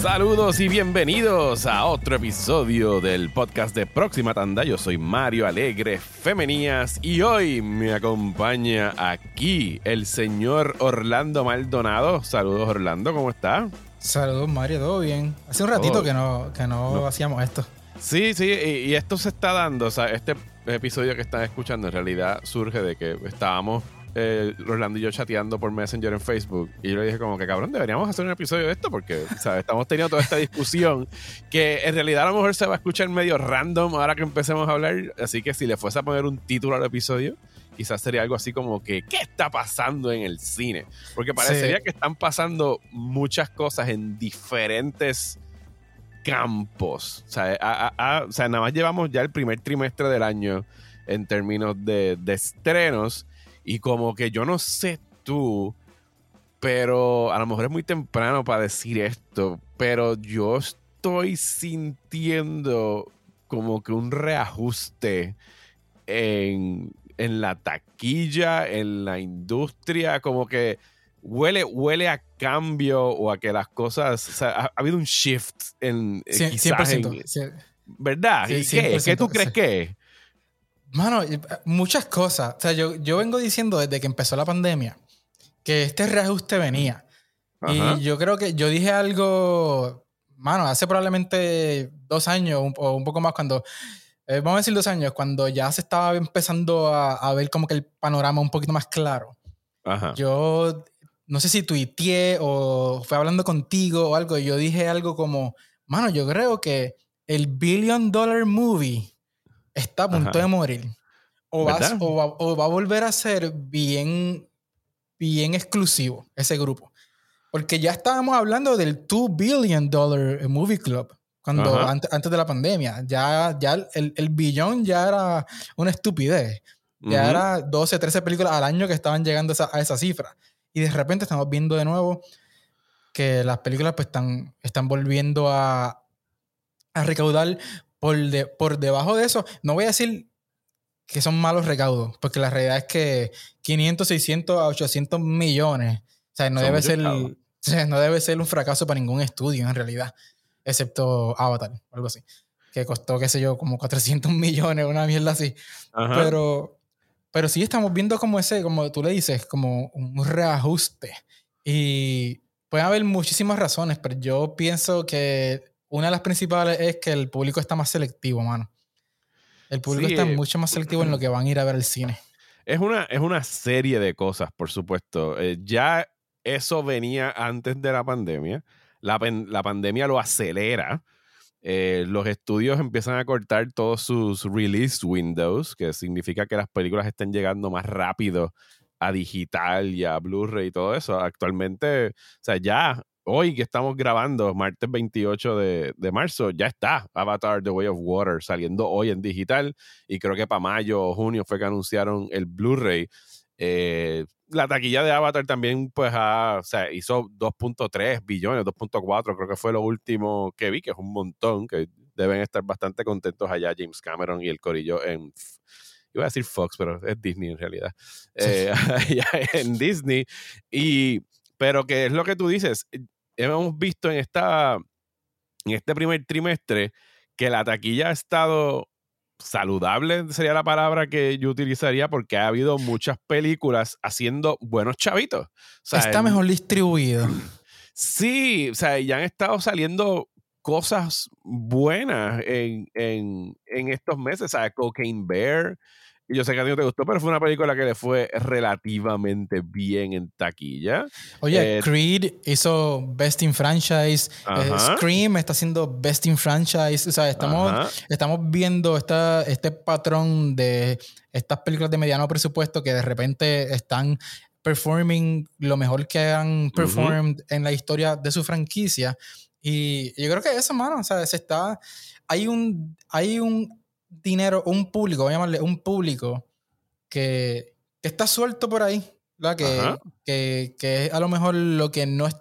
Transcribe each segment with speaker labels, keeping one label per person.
Speaker 1: Saludos y bienvenidos a otro episodio del podcast de Próxima Tanda. Yo soy Mario Alegre Femenías y hoy me acompaña aquí el señor Orlando Maldonado. Saludos Orlando, ¿cómo está?
Speaker 2: Saludos Mario, todo bien. Hace un ratito que, no, que no, hacíamos esto.
Speaker 1: Sí, sí, y, esto se está dando, o sea, este episodio que están escuchando en realidad surge de que estábamos eh, Orlando y yo chateando por Messenger en Facebook. Y yo le dije como que cabrón, deberíamos hacer un episodio de esto porque estamos teniendo toda esta discusión que en realidad a lo mejor se va a escuchar medio random ahora que empecemos a hablar. Así que si le fuese a poner un título al episodio, quizás sería algo así como que ¿qué está pasando en el cine? Porque parecería que están pasando muchas cosas en diferentes campos. O sea, o sea, nada más llevamos ya el primer trimestre del año en términos de, de estrenos y como que yo no sé tú, pero a lo mejor es muy temprano para decir esto, pero yo estoy sintiendo como que un reajuste en, la taquilla, en la industria, como que huele, huele a cambio o a que las cosas, o sea, ha, habido un shift en, quizás ¿verdad? ¿Y qué? ¿Qué tú crees que es?
Speaker 2: Mano, eh, muchas cosas. O sea, yo, yo vengo diciendo desde que empezó la pandemia que este reajuste venía. Y yo creo que yo dije algo, mano, hace probablemente dos años o un poco más cuando, eh, vamos a decir dos años, cuando ya se estaba empezando a, ver como que el panorama un poquito más claro. Yo no sé si tuiteé o fue hablando contigo o algo, y yo dije algo como, mano, yo creo que el Billion Dollar Movie está a punto de morir. O, va, a volver a ser bien, bien exclusivo ese grupo. Porque ya estábamos hablando del 2 billion dollar movie club cuando antes, de la pandemia. Ya, ya el, el billón ya era una estupidez. Ya era 12, 13 películas al año que estaban llegando a esa, cifra. Y de repente estamos viendo de nuevo que las películas pues están, están volviendo a, a recaudar por, por debajo de eso, no voy a decir que son malos recaudos, porque la realidad es que 500, 600 a 800 millones, o sea, no, debe ser, no debe ser un fracaso para ningún estudio en realidad, excepto Avatar, o algo así, que costó, qué sé yo, como 400 millones, una mierda así. Pero, pero sí estamos viendo como ese, como tú le dices, como un reajuste. Y puede haber muchísimas razones, pero yo pienso que una de las principales es que el público está más selectivo, mano. El público está eh, mucho más selectivo en lo que van a ir a ver al cine.
Speaker 1: Es una, es una serie de cosas, por supuesto. Eh, ya eso venía antes de la pandemia. La, pandemia lo acelera. Eh, los estudios empiezan a cortar todos sus release windows, que significa que las películas están llegando más rápido a digital y a Blu-ray y todo eso. Actualmente, o sea, ya hoy que estamos grabando, martes 28 de, marzo, ya está Avatar The Way of Water saliendo hoy en digital y creo que para mayo o junio fue que anunciaron el Blu-ray. Eh, la taquilla de Avatar también pues o sea, hizo 2.3 billones, 2.4 creo que fue lo último que vi, que es un montón, que deben estar bastante contentos allá James Cameron y el corillo en iba a decir Fox, pero es Disney en realidad, eh, en Disney. Y, pero que es lo que tú dices, hemos visto en, esta, en este primer trimestre que la taquilla ha estado saludable, sería la palabra que yo utilizaría, porque ha habido muchas películas haciendo buenos chavitos.
Speaker 2: Está mejor distribuido.
Speaker 1: Sí, o sea, ya han estado saliendo cosas buenas en, en, en estos meses. O sea, Cocaine Bear, y yo sé que a ti no te gustó, pero fue una película que le fue relativamente bien en taquilla.
Speaker 2: Oye, eh, Creed hizo Best in Franchise. Eh, Scream está haciendo Best in Franchise. O sea, estamos, estamos viendo esta, este patrón de estas películas de mediano presupuesto que de repente están performing lo mejor que han performed en la historia de su franquicia. Y yo creo que eso, mano, o sea, se está. Hay un, hay un dinero, un público, voy a llamarle un público que, está suelto por ahí, Que, que, que, es a lo mejor lo que no es,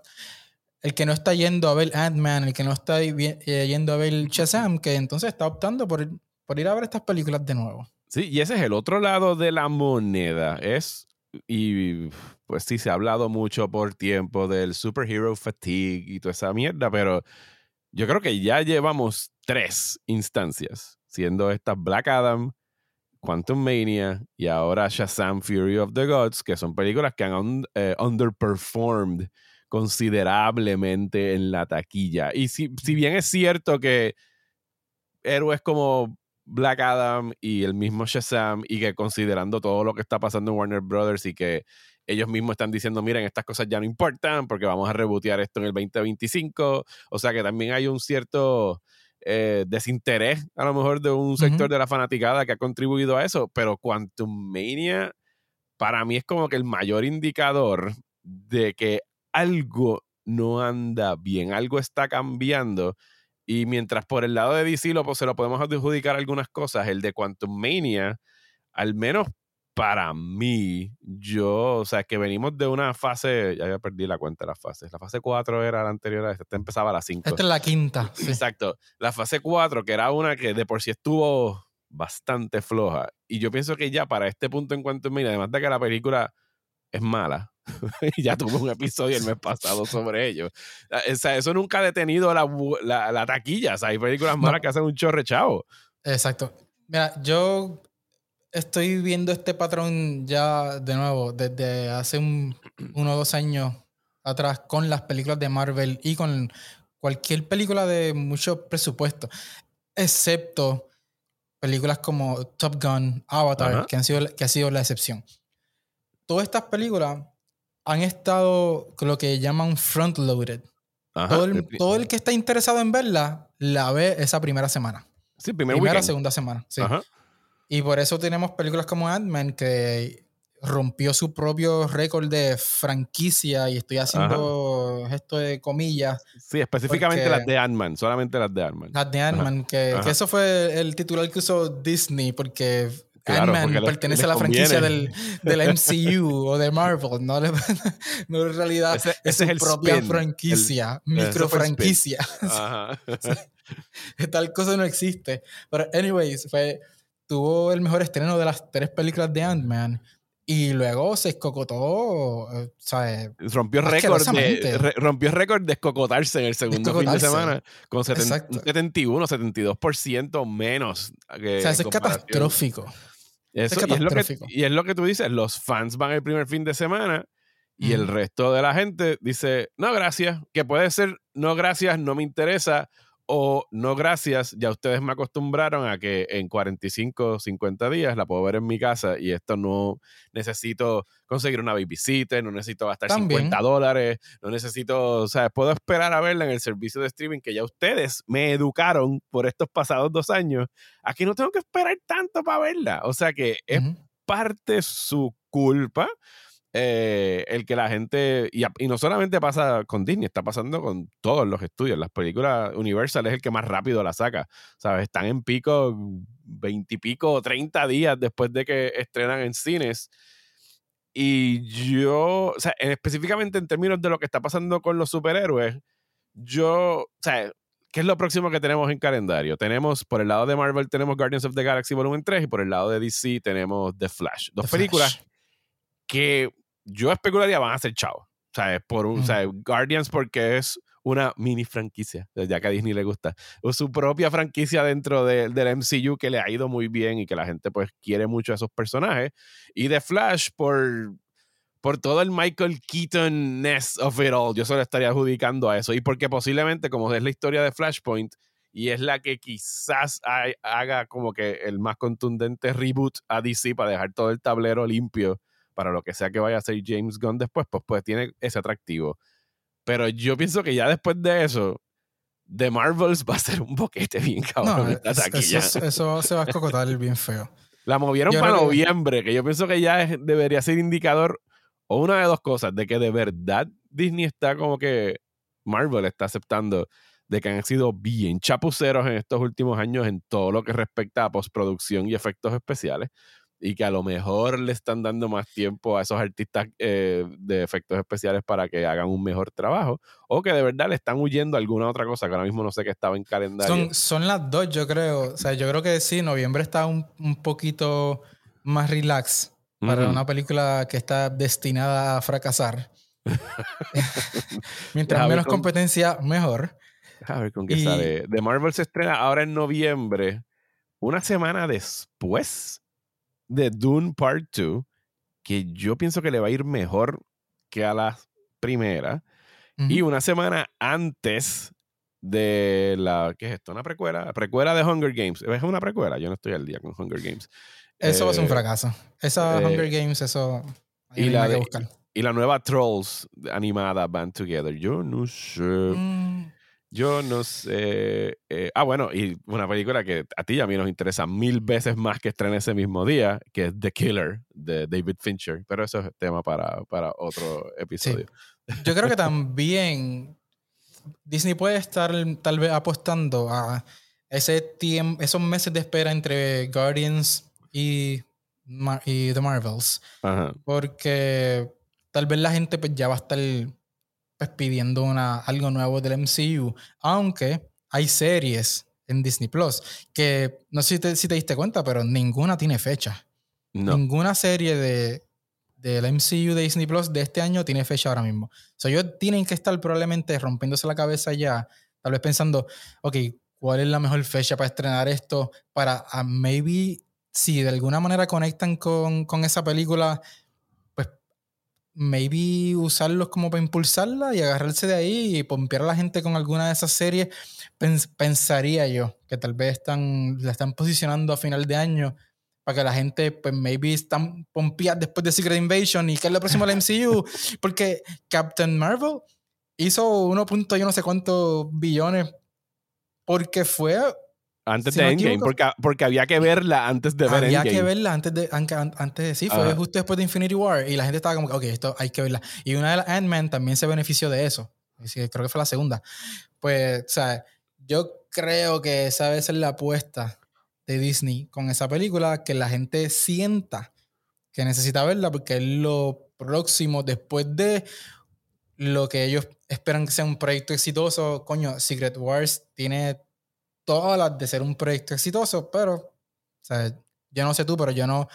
Speaker 2: el que no está yendo a ver Ant-Man, el que no está eh, yendo a ver Shazam, que entonces está optando por, por ir a ver estas películas de nuevo.
Speaker 1: Sí, y ese es el otro lado de la moneda. Es, y pues sí, se ha hablado mucho por tiempo del superhero fatigue y toda esa mierda, pero yo creo que ya llevamos tres instancias, siendo esta Black Adam, Quantum Mania y ahora Shazam Fury of the Gods, que son películas que han eh, underperformed considerablemente en la taquilla. Y si, si bien es cierto que héroes como Black Adam y el mismo Shazam y que considerando todo lo que está pasando en Warner Brothers y que ellos mismos están diciendo, miren, estas cosas ya no importan porque vamos a rebotear esto en el 2025. O sea que también hay un cierto eh, desinterés a lo mejor de un sector de la fanaticada que ha contribuido a eso, pero Quantum Mania para mí es como que el mayor indicador de que algo no anda bien, algo está cambiando. Y mientras por el lado de DC lo, pues, se lo podemos adjudicar algunas cosas, el de Quantum Mania, al menos para mí, yo, o sea, que venimos de una fase, ya, ya perdí la cuenta de las fases. La fase 4 era la anterior a esta, esta empezaba a la 5.
Speaker 2: Esta es la quinta.
Speaker 1: Exacto. La fase 4, que era una que de por sí estuvo bastante floja. Y yo pienso que ya para este punto en cuanto mira, además de que la película es mala, ya tuvo un episodio el mes pasado sobre ello. O sea, eso nunca ha detenido la, la, taquilla. O sea, hay películas malas que hacen un chorre chavo.
Speaker 2: Exacto. Mira, yo estoy viendo este patrón ya de nuevo desde hace un, uno o dos años atrás con las películas de Marvel y con cualquier película de mucho presupuesto, excepto películas como Top Gun, Avatar, que, han sido, que ha sido la excepción. Todas estas películas han estado con lo que llaman front-loaded. Todo el, todo el, que está interesado en verla la ve esa primera semana.
Speaker 1: Sí, primer
Speaker 2: primera, segunda semana. Sí. Y por eso tenemos películas como Ant-Man que rompió su propio récord de franquicia y estoy haciendo esto de comillas.
Speaker 1: Sí, específicamente las de Ant-Man, solamente las de Ant-Man.
Speaker 2: Las de Ant-Man, que, eso fue el titular que usó Disney porque Ant-Man pertenece a la franquicia del, del, MCU o de Marvel, no, no en realidad es su propia franquicia, micro franquicia. Tal cosa no existe. Pero anyways, fue tuvo el mejor estreno de las tres películas de Ant-Man. Y luego se escocotó, eh, ¿sabes?
Speaker 1: Rompió récord de, rompió récord de escocotarse en el segundo fin de semana con 71, 72% menos.
Speaker 2: Que o sea, es catastrófico.
Speaker 1: es catastrófico. Y, es lo que, tú dices, los fans van el primer fin de semana y el resto de la gente dice, no, gracias, que puede ser, no, gracias, no me interesa, o no gracias, ya ustedes me acostumbraron a que en 45, 50 días la puedo ver en mi casa y esto no necesito conseguir una babysitter, no necesito gastar 50 dólares, no necesito, o sea, puedo esperar a verla en el servicio de streaming que ya ustedes me educaron por estos pasados dos años. Aquí no tengo que esperar tanto para verla. O sea que es parte su culpa eh, el que la gente, y, no solamente pasa con Disney, está pasando con todos los estudios. Las películas Universal es el que más rápido la saca. ¿Sabes? Están en pico veintipico o treinta días después de que estrenan en cines. Y yo, o sea, específicamente en términos de lo que está pasando con los superhéroes, yo, o sea, ¿qué es lo próximo que tenemos en calendario? Tenemos, por el lado de Marvel, tenemos Guardians of the Galaxy Volumen 3 y por el lado de DC tenemos The Flash. Dos películas que yo especularía van a ser chao. O sea, por un, o sea, Guardians porque es una mini franquicia, ya que a Disney le gusta. O su propia franquicia dentro del MCU que le ha ido muy bien y que la gente pues quiere mucho a esos personajes. Y The Flash por, por todo el Michael Keaton-ness of it all. Yo solo estaría adjudicando a eso. Y porque posiblemente, como es la historia de Flashpoint, y es la que quizás haga como que el más contundente reboot a DC para dejar todo el tablero limpio para lo que sea que vaya a ser James Gunn después, pues, pues tiene ese atractivo. Pero yo pienso que ya después de eso, The Marvels va a ser un boquete bien cabrón.
Speaker 2: eso, se va a escocotar bien feo.
Speaker 1: La movieron para noviembre, que... yo pienso que ya debería ser indicador o una de dos cosas, de que de verdad Disney está como que Marvel está aceptando de que han sido bien chapuceros en estos últimos años en todo lo que respecta a postproducción y efectos especiales y que a lo mejor le están dando más tiempo a esos artistas eh, de efectos especiales para que hagan un mejor trabajo, o que de verdad le están huyendo a alguna otra cosa que ahora mismo no sé qué estaba en calendario.
Speaker 2: Son, son las dos, yo creo. O sea, yo creo que sí, noviembre está un, un poquito más relax para una película que está destinada a fracasar. Mientras menos competencia, mejor.
Speaker 1: A ver con qué sale. The Marvel se estrena ahora en noviembre, una semana después de Dune Part 2, que yo pienso que le va a ir mejor que a la primera. Y una semana antes de la. ¿Qué es esto? ¿Una precuela? Precuela de Hunger Games. ¿Es una precuela? Yo no estoy al día con Hunger Games.
Speaker 2: Eso va a ser un eh, fracaso. Esa Hunger eh, Games, eso.
Speaker 1: Y la, y la nueva Trolls animada Band Together. Yo no sé. Mm. Yo no sé. Eh, ah, bueno, y una película que a ti y a mí nos interesa mil veces más que estrena ese mismo día, que es The Killer de David Fincher. Pero eso es tema para, para otro episodio.
Speaker 2: Yo creo que también Disney puede estar tal vez apostando a ese tiempo, esos meses de espera entre Guardians y, y The Marvels. Porque tal vez la gente pues, ya va a estar pues, pidiendo una, algo nuevo del MCU. Aunque hay series en Disney Plus que no sé si te, si te diste cuenta, pero ninguna tiene fecha. Ninguna serie de, del MCU de Disney Plus de este año tiene fecha ahora mismo. O sea, ellos tienen que estar probablemente rompiéndose la cabeza ya, tal vez pensando, ok, ¿cuál es la mejor fecha para estrenar esto? Para uh, maybe, si de alguna manera conectan con, con, esa película, maybe usarlos como para impulsarla y agarrarse de ahí y pompear a la gente con alguna de esas series. pensaría yo que tal vez están, la están posicionando a final de año para que la gente, pues, maybe están pompeadas después de Secret Invasion y que es lo próximo al MCU. Porque Captain Marvel hizo 1. yo no sé cuántos billones porque fue
Speaker 1: antes de Endgame, porque, porque, había que verla antes de ver
Speaker 2: Endgame. Había que verla antes de, antes de sí, fue justo después de Infinity War y la gente estaba como, ok, esto hay que verla. Y una de las Ant-Man también se benefició de eso. creo que fue la segunda. Pues, o sea, yo creo que esa vez es la apuesta de Disney con esa película, que la gente sienta que necesita verla porque es lo próximo después de lo que ellos esperan que sea un proyecto exitoso. Coño, Secret Wars tiene todas las de ser un proyecto exitoso, pero, o sea, yo no sé tú, pero yo no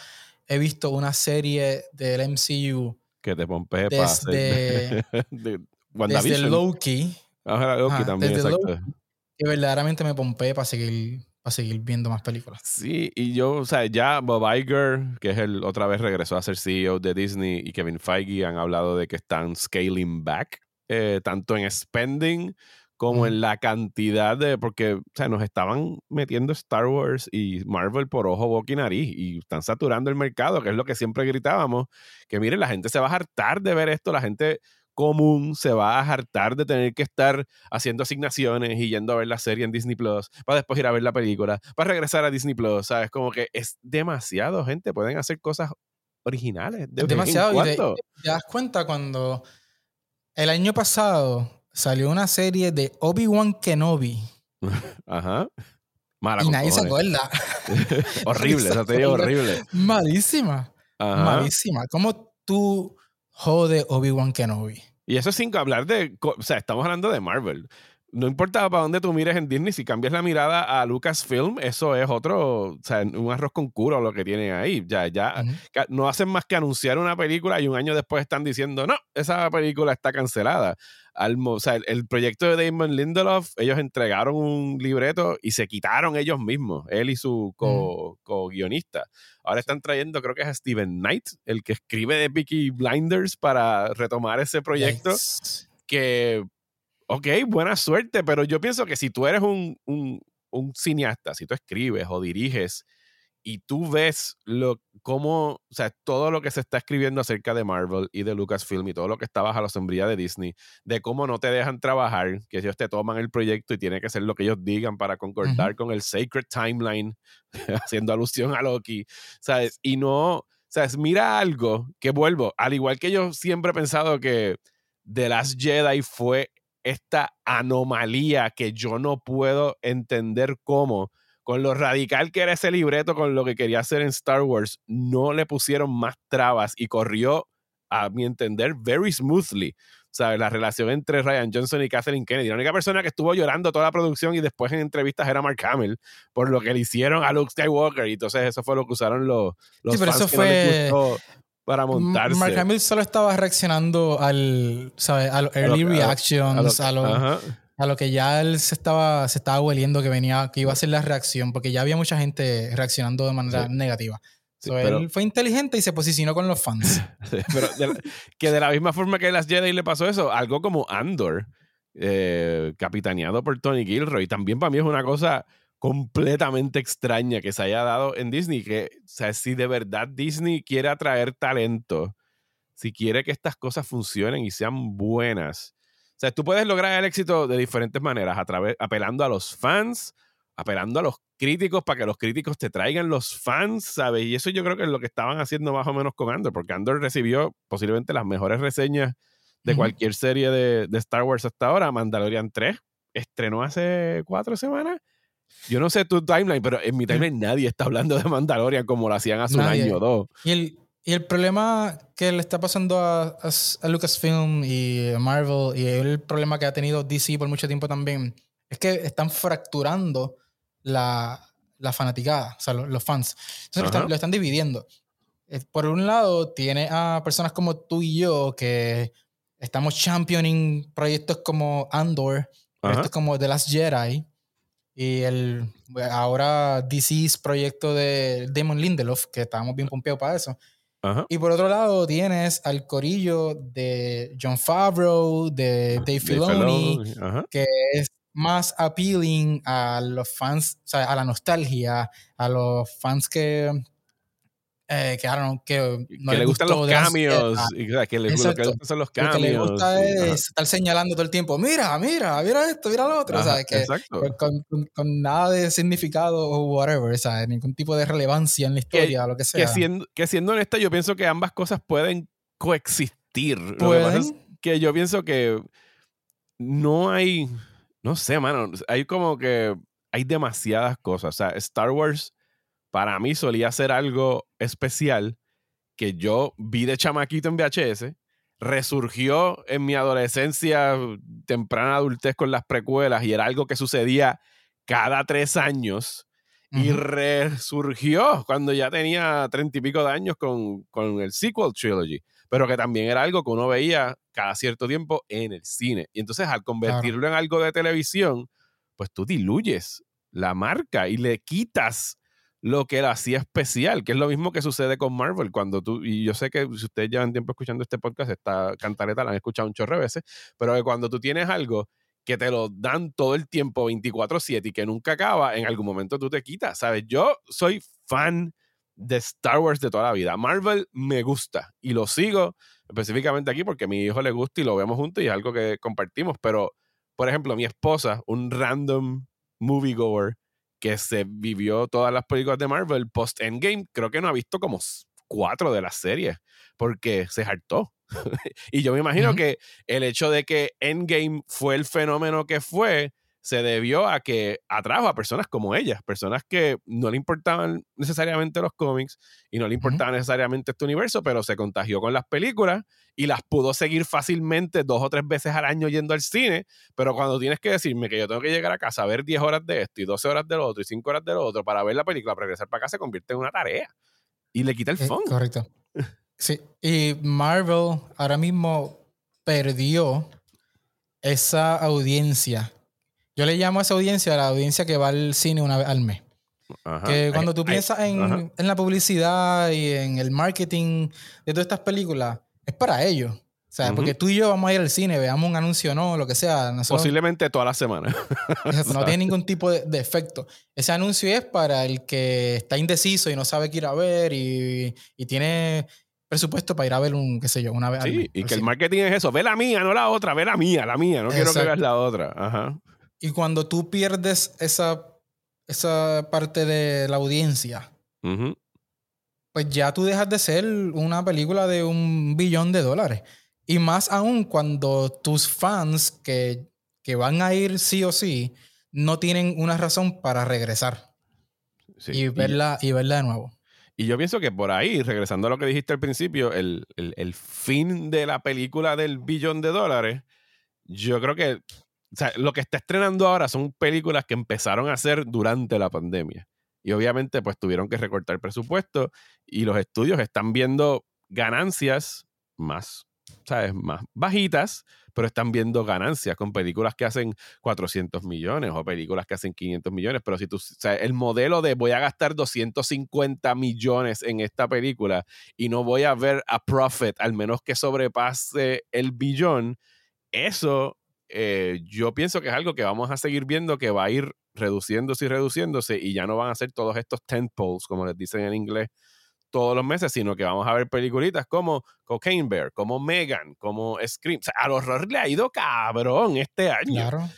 Speaker 2: he visto una serie del MCU
Speaker 1: que te pompee desde,
Speaker 2: de, desde Loki.
Speaker 1: Loki también, exacto.
Speaker 2: que verdaderamente me pompee para seguir a seguir viendo más películas.
Speaker 1: Sí, y yo, o sea, ya Bob Iger, que es el otra vez regresó a ser CEO de Disney, y Kevin Feige han hablado de que están scaling back, eh, tanto en spending como en la cantidad de, porque, o sea, nos estaban metiendo Star Wars y Marvel por ojo, boca y nariz, y están saturando el mercado, que es lo que siempre gritábamos, que miren, la gente se va a hartar de ver esto, la gente común se va a hartar de tener que estar haciendo asignaciones y yendo a ver la serie en Disney Plus, para después ir a ver la película, para regresar a Disney Plus, ¿sabes? Como que es demasiado, gente. Pueden hacer cosas originales.
Speaker 2: De demasiado. Y te, das cuenta cuando el año pasado salió una serie de Obi-Wan Kenobi.
Speaker 1: Ajá.
Speaker 2: Mala y nadie se acuerda.
Speaker 1: horrible, esa serie horrible.
Speaker 2: Malísima. Malísima. ¿Cómo tú jode Obi-Wan Kenobi.
Speaker 1: Y eso sin hablar de, o sea, estamos hablando de Marvel. No importa para dónde tú mires en Disney, si cambias la mirada a Lucasfilm, eso es otro, o sea, un arroz con curo lo que tienen ahí. Ya, ya, no hacen más que anunciar una película y un año después están diciendo, no, esa película está cancelada o sea, el, proyecto de Damon Lindelof, ellos entregaron un libreto y se quitaron ellos mismos, él y su co-guionista. Ahora están trayendo, creo que es a Steven Knight, el que escribe de Peaky Blinders para retomar ese proyecto. Que, ok, buena suerte, pero yo pienso que si tú eres un, un cineasta, si tú escribes o diriges y tú ves lo, cómo, o sea, todo lo que se está escribiendo acerca de Marvel y de Lucasfilm y todo lo que está bajo la sombría de Disney, de cómo no te dejan trabajar, que ellos te toman el proyecto y tiene que ser lo que ellos digan para concordar con el Sacred Timeline, haciendo alusión a Loki, ¿sabes? Y no, ¿sabes? Mira algo que vuelvo, al igual que yo siempre he pensado que The Last Jedi fue esta anomalía que yo no puedo entender cómo con lo radical que era ese libreto, con lo que quería hacer en Star Wars, no le pusieron más trabas y corrió, a mi entender, very smoothly. ¿sabes? La relación entre Ryan Johnson y Kathleen Kennedy. La única persona que estuvo llorando toda la producción y después en entrevistas era Mark Hamill por lo que le hicieron a Luke Skywalker. Y entonces eso fue lo que usaron los, los
Speaker 2: sí, pero
Speaker 1: fans
Speaker 2: eso
Speaker 1: no
Speaker 2: fue-
Speaker 1: para montarse.
Speaker 2: Mark Hamill solo estaba reaccionando al, ¿sabes? A los early
Speaker 1: a lo-
Speaker 2: reactions, a lo, a que ya él se estaba, se estaba hueliendo que venía, que iba a ser la reacción, porque ya había mucha gente reaccionando de manera
Speaker 1: Sí.
Speaker 2: negativa.
Speaker 1: Sí,
Speaker 2: So,
Speaker 1: pero-
Speaker 2: Él fue inteligente y se posicionó con los fans.
Speaker 1: Sí, pero de la- que de la misma forma que las Jedi le pasó eso, algo como Andor, eh, capitaneado por Tony Gilroy, también para mí es una cosa completamente extraña que se haya dado en Disney, que, o sea, si de verdad Disney quiere atraer talento, si quiere que estas cosas funcionen y sean buenas, o sea, tú puedes lograr el éxito de diferentes maneras, a través, apelando a los fans, apelando a los críticos para que los críticos te traigan los fans, ¿sabes? Y eso yo creo que es lo que estaban haciendo más o menos con Andor, porque Andor recibió posiblemente las mejores reseñas de cualquier serie de, de Star Wars hasta ahora. Mandalorian 3 estrenó hace cuatro semanas. Yo no sé tu timeline, pero en mi timeline nadie está hablando de Mandalorian como lo hacían hace
Speaker 2: Nadie.
Speaker 1: un año o dos.
Speaker 2: Y el, y el problema que le está pasando a, a, a Lucasfilm y a Marvel, y el problema que ha tenido DC por mucho tiempo también, es que están fracturando la, la fanaticada, o sea, lo- los, fans. Entonces lo están, lo están dividiendo. Eh, Por un lado, tiene a personas como tú y yo que estamos championing proyectos como Andor, proyectos como The Last Jedi, y el ahora DC's proyecto de Damon Lindelof, que estábamos bien pompeados para eso.
Speaker 1: Ajá.
Speaker 2: Y por otro lado tienes al corillo de John Favreau, de Dave
Speaker 1: Dave
Speaker 2: Filoni,
Speaker 1: Filoni, Ajá.
Speaker 2: que es más appealing a los fans, o sea, a la nostalgia, a los fans que, eh, que, I don't know, que no
Speaker 1: que le gustan los cambios. O sea, que le, lo que le gustan son los
Speaker 2: Lo que
Speaker 1: cambios.
Speaker 2: le gusta es
Speaker 1: ajá.
Speaker 2: estar señalando todo el tiempo, mira, mira, mira esto, mira lo otro,
Speaker 1: Ajá,
Speaker 2: ¿sabes? Que,
Speaker 1: Exacto.
Speaker 2: con, con- con- nada de significado o whatever, ¿sabes? Ningún tipo de relevancia en la historia, lo que sea.
Speaker 1: que, siendo, que siendo honesta, yo pienso que ambas cosas pueden coexistir. Lo que pasa es
Speaker 2: ¿Pueden?
Speaker 1: que yo pienso que no hay, no sé, mano, hay como que hay demasiadas cosas. O sea, Star Wars para mí solía ser algo especial que yo vi de chamaquito en VHS, resurgió en mi adolescencia, temprana adultez con las precuelas y era algo que sucedía cada tres años y resurgió cuando ya tenía treinta y pico de años con, con el sequel trilogy, pero que también era algo que uno veía cada cierto tiempo en el cine. Y entonces al convertirlo en algo de televisión, pues tú diluyes la marca y le quitas lo que la hacía especial, que es lo mismo que sucede con Marvel cuando tú, y yo sé que si ustedes llevan tiempo escuchando este podcast, esta cantareta la han escuchado un chorro veces, pero que cuando tú tienes algo que te lo dan todo el tiempo 24/7 y que nunca acaba, en algún momento tú te quitas, ¿sabes? Yo soy fan de Star Wars de toda la vida. Marvel me gusta y lo sigo específicamente aquí porque a mi hijo le gusta y lo vemos juntos y es algo que compartimos, pero por ejemplo, mi esposa, un random moviegoer que se vivió todas las películas de Marvel post Endgame, creo que no ha visto como cuatro de las series porque se hartó. y yo me imagino que el hecho de que Endgame fue el fenómeno que fue, se debió a que atrajo a personas como ellas, personas que no le importaban necesariamente los cómics y no le importaba necesariamente este universo, pero se contagió con las películas y las pudo seguir fácilmente dos o tres veces al año yendo al cine, pero cuando tienes que decirme que yo tengo que llegar a casa a ver 10 horas de esto y 12 horas del otro y 5 horas del otro para ver la película, para regresar para casa, se convierte en una tarea y le quita el
Speaker 2: Eh,
Speaker 1: fondo.
Speaker 2: correcto. Sí. Y Marvel ahora mismo perdió esa audiencia. Yo le llamo a esa audiencia la audiencia que va al cine una vez al mes.
Speaker 1: Ajá.
Speaker 2: Que cuando tú
Speaker 1: ay,
Speaker 2: piensas en, en la publicidad y en el marketing de todas estas películas, es para ellos. O sea, porque tú y yo vamos a ir al cine, veamos un anuncio o no, lo que sea. Nosotros,
Speaker 1: Posiblemente toda la semana.
Speaker 2: Exacto, no tiene ningún tipo de, de efecto. Ese anuncio es para el que está indeciso y no sabe qué ir a ver y, y tiene presupuesto para ir a ver un, qué sé yo, una vez al
Speaker 1: Sí,
Speaker 2: mes,
Speaker 1: y que el marketing es eso. Ve la mía, no la otra. Ve la mía, la mía. No quiero que veas la otra. Ajá.
Speaker 2: Y cuando tú pierdes esa, esa parte de la audiencia, pues ya tú dejas de ser una película de un billón de dólares. Y más aún cuando tus fans que, que van a ir sí o sí no tienen una razón para regresar
Speaker 1: Sí.
Speaker 2: y, verla, y verla de nuevo.
Speaker 1: Y yo pienso que por ahí, regresando a lo que dijiste al principio, el, el fin de la película del billón de dólares, yo creo que o sea, lo que está estrenando ahora son películas que empezaron a hacer durante la pandemia. Y obviamente, pues tuvieron que recortar presupuesto y los estudios están viendo ganancias más, ¿sabes? Más bajitas, pero están viendo ganancias con películas que hacen 400 millones o películas que hacen 500 millones. Pero si tú, o sea, el modelo de voy a gastar 250 millones en esta película y no voy a ver a profit, al menos que sobrepase el billón, eso eh, yo pienso que es algo que vamos a seguir viendo que va a ir reduciéndose y reduciéndose y ya no van a ser todos estos tentpoles, como les dicen en inglés, todos los meses, sino que vamos a ver peliculitas como Cocaine Bear, como Megan, como Scream. O sea, al horror le ha ido cabrón este año. Claro.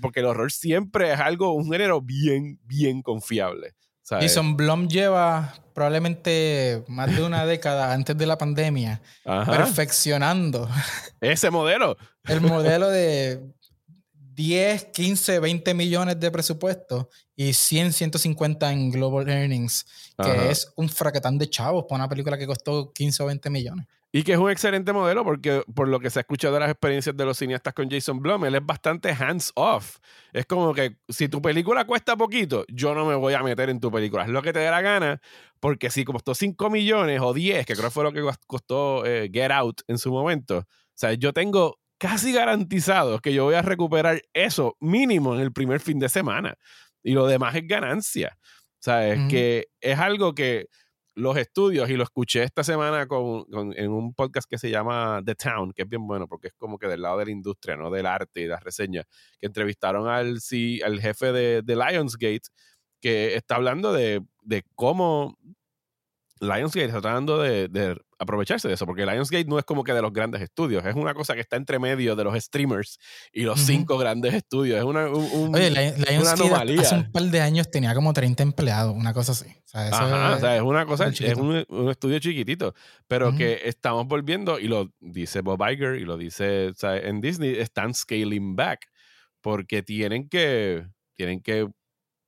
Speaker 1: Porque el horror siempre es algo, un género bien, bien confiable.
Speaker 2: Jason Blum lleva probablemente más de una década antes de la pandemia perfeccionando
Speaker 1: ese modelo.
Speaker 2: El modelo de 10, 15, 20 millones de presupuesto y 100, 150 en global earnings, que es un fraquetán de chavos para una película que costó 15 o 20 millones.
Speaker 1: Y que es un excelente modelo porque por lo que se ha escuchado de las experiencias de los cineastas con Jason Blum, él es bastante hands off. Es como que si tu película cuesta poquito, yo no me voy a meter en tu película. Es lo que te dé la gana, porque si costó 5 millones o 10, que creo que fue lo que costó eh, Get Out en su momento, o sea, yo tengo casi garantizado que yo voy a recuperar eso mínimo en el primer fin de semana. Y lo demás es ganancia. O sea, es que es algo que los estudios, y lo escuché esta semana con, en un podcast que se llama The Town, que es bien bueno porque es como que del lado de la industria, no del arte y las reseñas, que entrevistaron al, sí, al jefe de, de, Lionsgate, que está hablando de, de cómo Lionsgate está tratando de, de, aprovecharse de eso, porque Lionsgate no es como que de los grandes estudios, es una cosa que está entre medio de los streamers y los cinco grandes estudios. Es una,
Speaker 2: Oye, Lionsgate hace un par de años tenía como 30 empleados, una cosa así.
Speaker 1: O sea, Ajá, es, o sea, es una cosa, es un, un, estudio chiquitito, pero que estamos volviendo, y lo dice Bob Iger y lo dice en Disney, están scaling back, porque tienen que, tienen que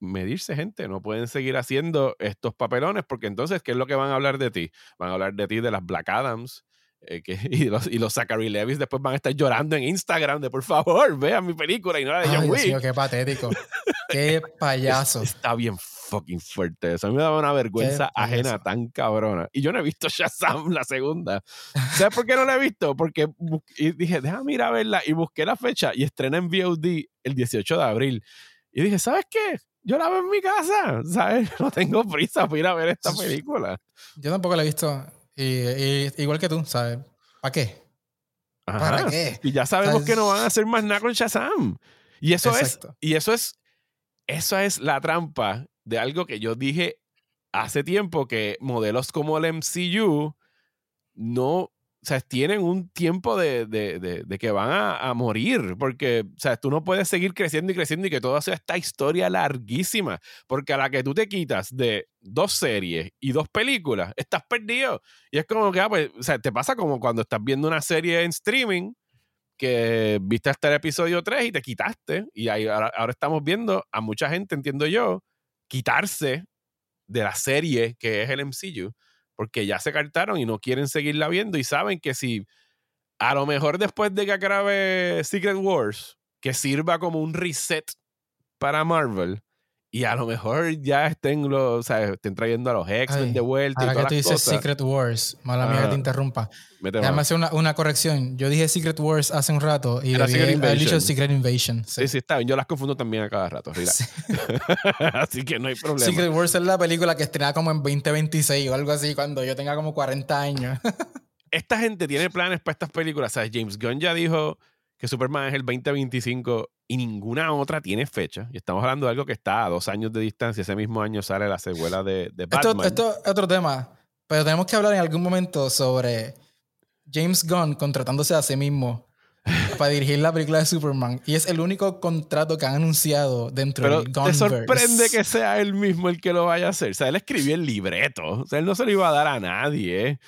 Speaker 1: medirse, gente. No pueden seguir haciendo estos papelones porque entonces, ¿qué es lo que van a hablar de ti? Van a hablar de ti de las Black Adams. Eh, que, y, los, y los Zachary Levis después van a estar llorando en Instagram de por favor, vean mi película y no la de John Wick.
Speaker 2: qué patético. qué payaso.
Speaker 1: Está bien fucking fuerte eso. A mí me daba una vergüenza ajena tan cabrona. Y yo no he visto Shazam la segunda. ¿Sabes por qué no la he visto? Porque y dije, déjame ir a verla y busqué la fecha y estrena en VOD el 18 de abril. Y dije, ¿sabes qué? Yo la veo en mi casa, ¿sabes? No tengo prisa por ir a ver esta película.
Speaker 2: Yo tampoco la he visto. Y, igual que tú, ¿sabes? ¿Para qué?
Speaker 1: ¿Para qué? Y ya sabemos que no van a hacer más nada con Shazam. Y eso es, y eso es, eso es la trampa de algo que yo dije hace tiempo que modelos como el MCU no o sea, tienen un tiempo de, de, de, que van a, morir, porque, o sea, tú no puedes seguir creciendo y creciendo y que todo sea esta historia larguísima, porque a la que tú te quitas de dos series y dos películas, estás perdido. Y es como que, ah, pues, o sea, te pasa como cuando estás viendo una serie en streaming, que viste hasta el episodio 3 y te quitaste, y ahí, ahora, ahora estamos viendo a mucha gente, entiendo yo, quitarse de la serie que es el MCU porque ya se cartaron y no quieren seguirla viendo y saben que si a lo mejor después de que acabe Secret Wars, que sirva como un reset para Marvel, y a lo mejor ya estén, los, o sea, estén trayendo a los X-Men de vuelta.
Speaker 2: Ahora y que tú dices Secret Wars, mala mía que te interrumpa. Déjame hacer una, una, corrección. Yo dije Secret Wars hace un rato y he dicho Secret Invasion.
Speaker 1: Sí. sí, está bien. Yo las confundo también a cada rato. así que no hay problema.
Speaker 2: Secret Wars es la película que estrena como en 2026 o algo así, cuando yo tenga como 40 años.
Speaker 1: Esta gente tiene planes para estas películas. ¿Sabes? James Gunn ya dijo que Superman es el 2025 y ninguna otra tiene fecha. Y estamos hablando de algo que está a dos años de distancia. Ese mismo año sale la secuela de, de Batman.
Speaker 2: Esto, es otro tema, pero tenemos que hablar en algún momento sobre James Gunn contratándose a sí mismo para dirigir la película de Superman. Y es el único contrato que han anunciado dentro
Speaker 1: Pero
Speaker 2: del Gunverse.
Speaker 1: ¿Te sorprende que sea él mismo el que lo vaya a hacer? O sea, él escribió el libreto. O sea, él no se lo iba a dar a nadie.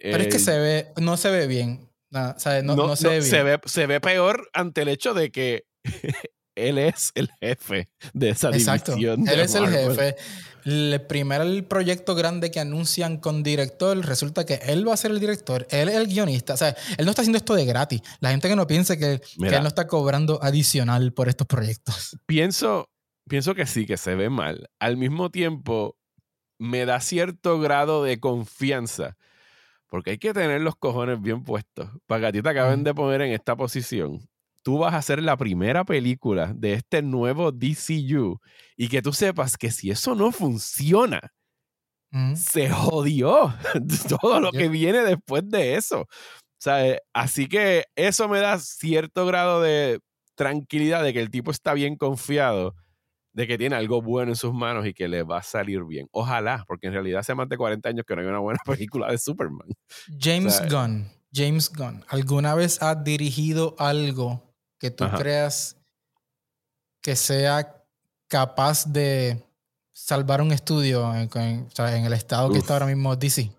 Speaker 2: Pero es que se ve, no se ve bien. No,
Speaker 1: se, ve se, ve, peor ante el hecho de que él es el jefe de esa Exacto. división.
Speaker 2: Él es el jefe. El primer proyecto grande que anuncian con director, resulta que él va a ser el director, él es el guionista. O sea, él no está haciendo esto de gratis. La gente que no piense que, que él no está cobrando adicional por estos proyectos.
Speaker 1: Pienso, pienso que sí, que se ve mal. Al mismo tiempo, me da cierto grado de confianza porque hay que tener los cojones bien puestos. Para que a ti te acaben de poner en esta posición. Tú vas a hacer la primera película de este nuevo DCU y que tú sepas que si eso no funciona, se jodió todo lo que viene después de eso. Eh, así que eso me da cierto grado de tranquilidad de que el tipo está bien confiado de que tiene algo bueno en sus manos y que le va a salir bien. Ojalá, porque en realidad hace más de 40 años que no hay una buena película de Superman.
Speaker 2: James Gunn, James Gunn, ¿alguna vez has dirigido algo que tú creas que sea capaz de salvar un estudio en, el estado que está ahora mismo DC?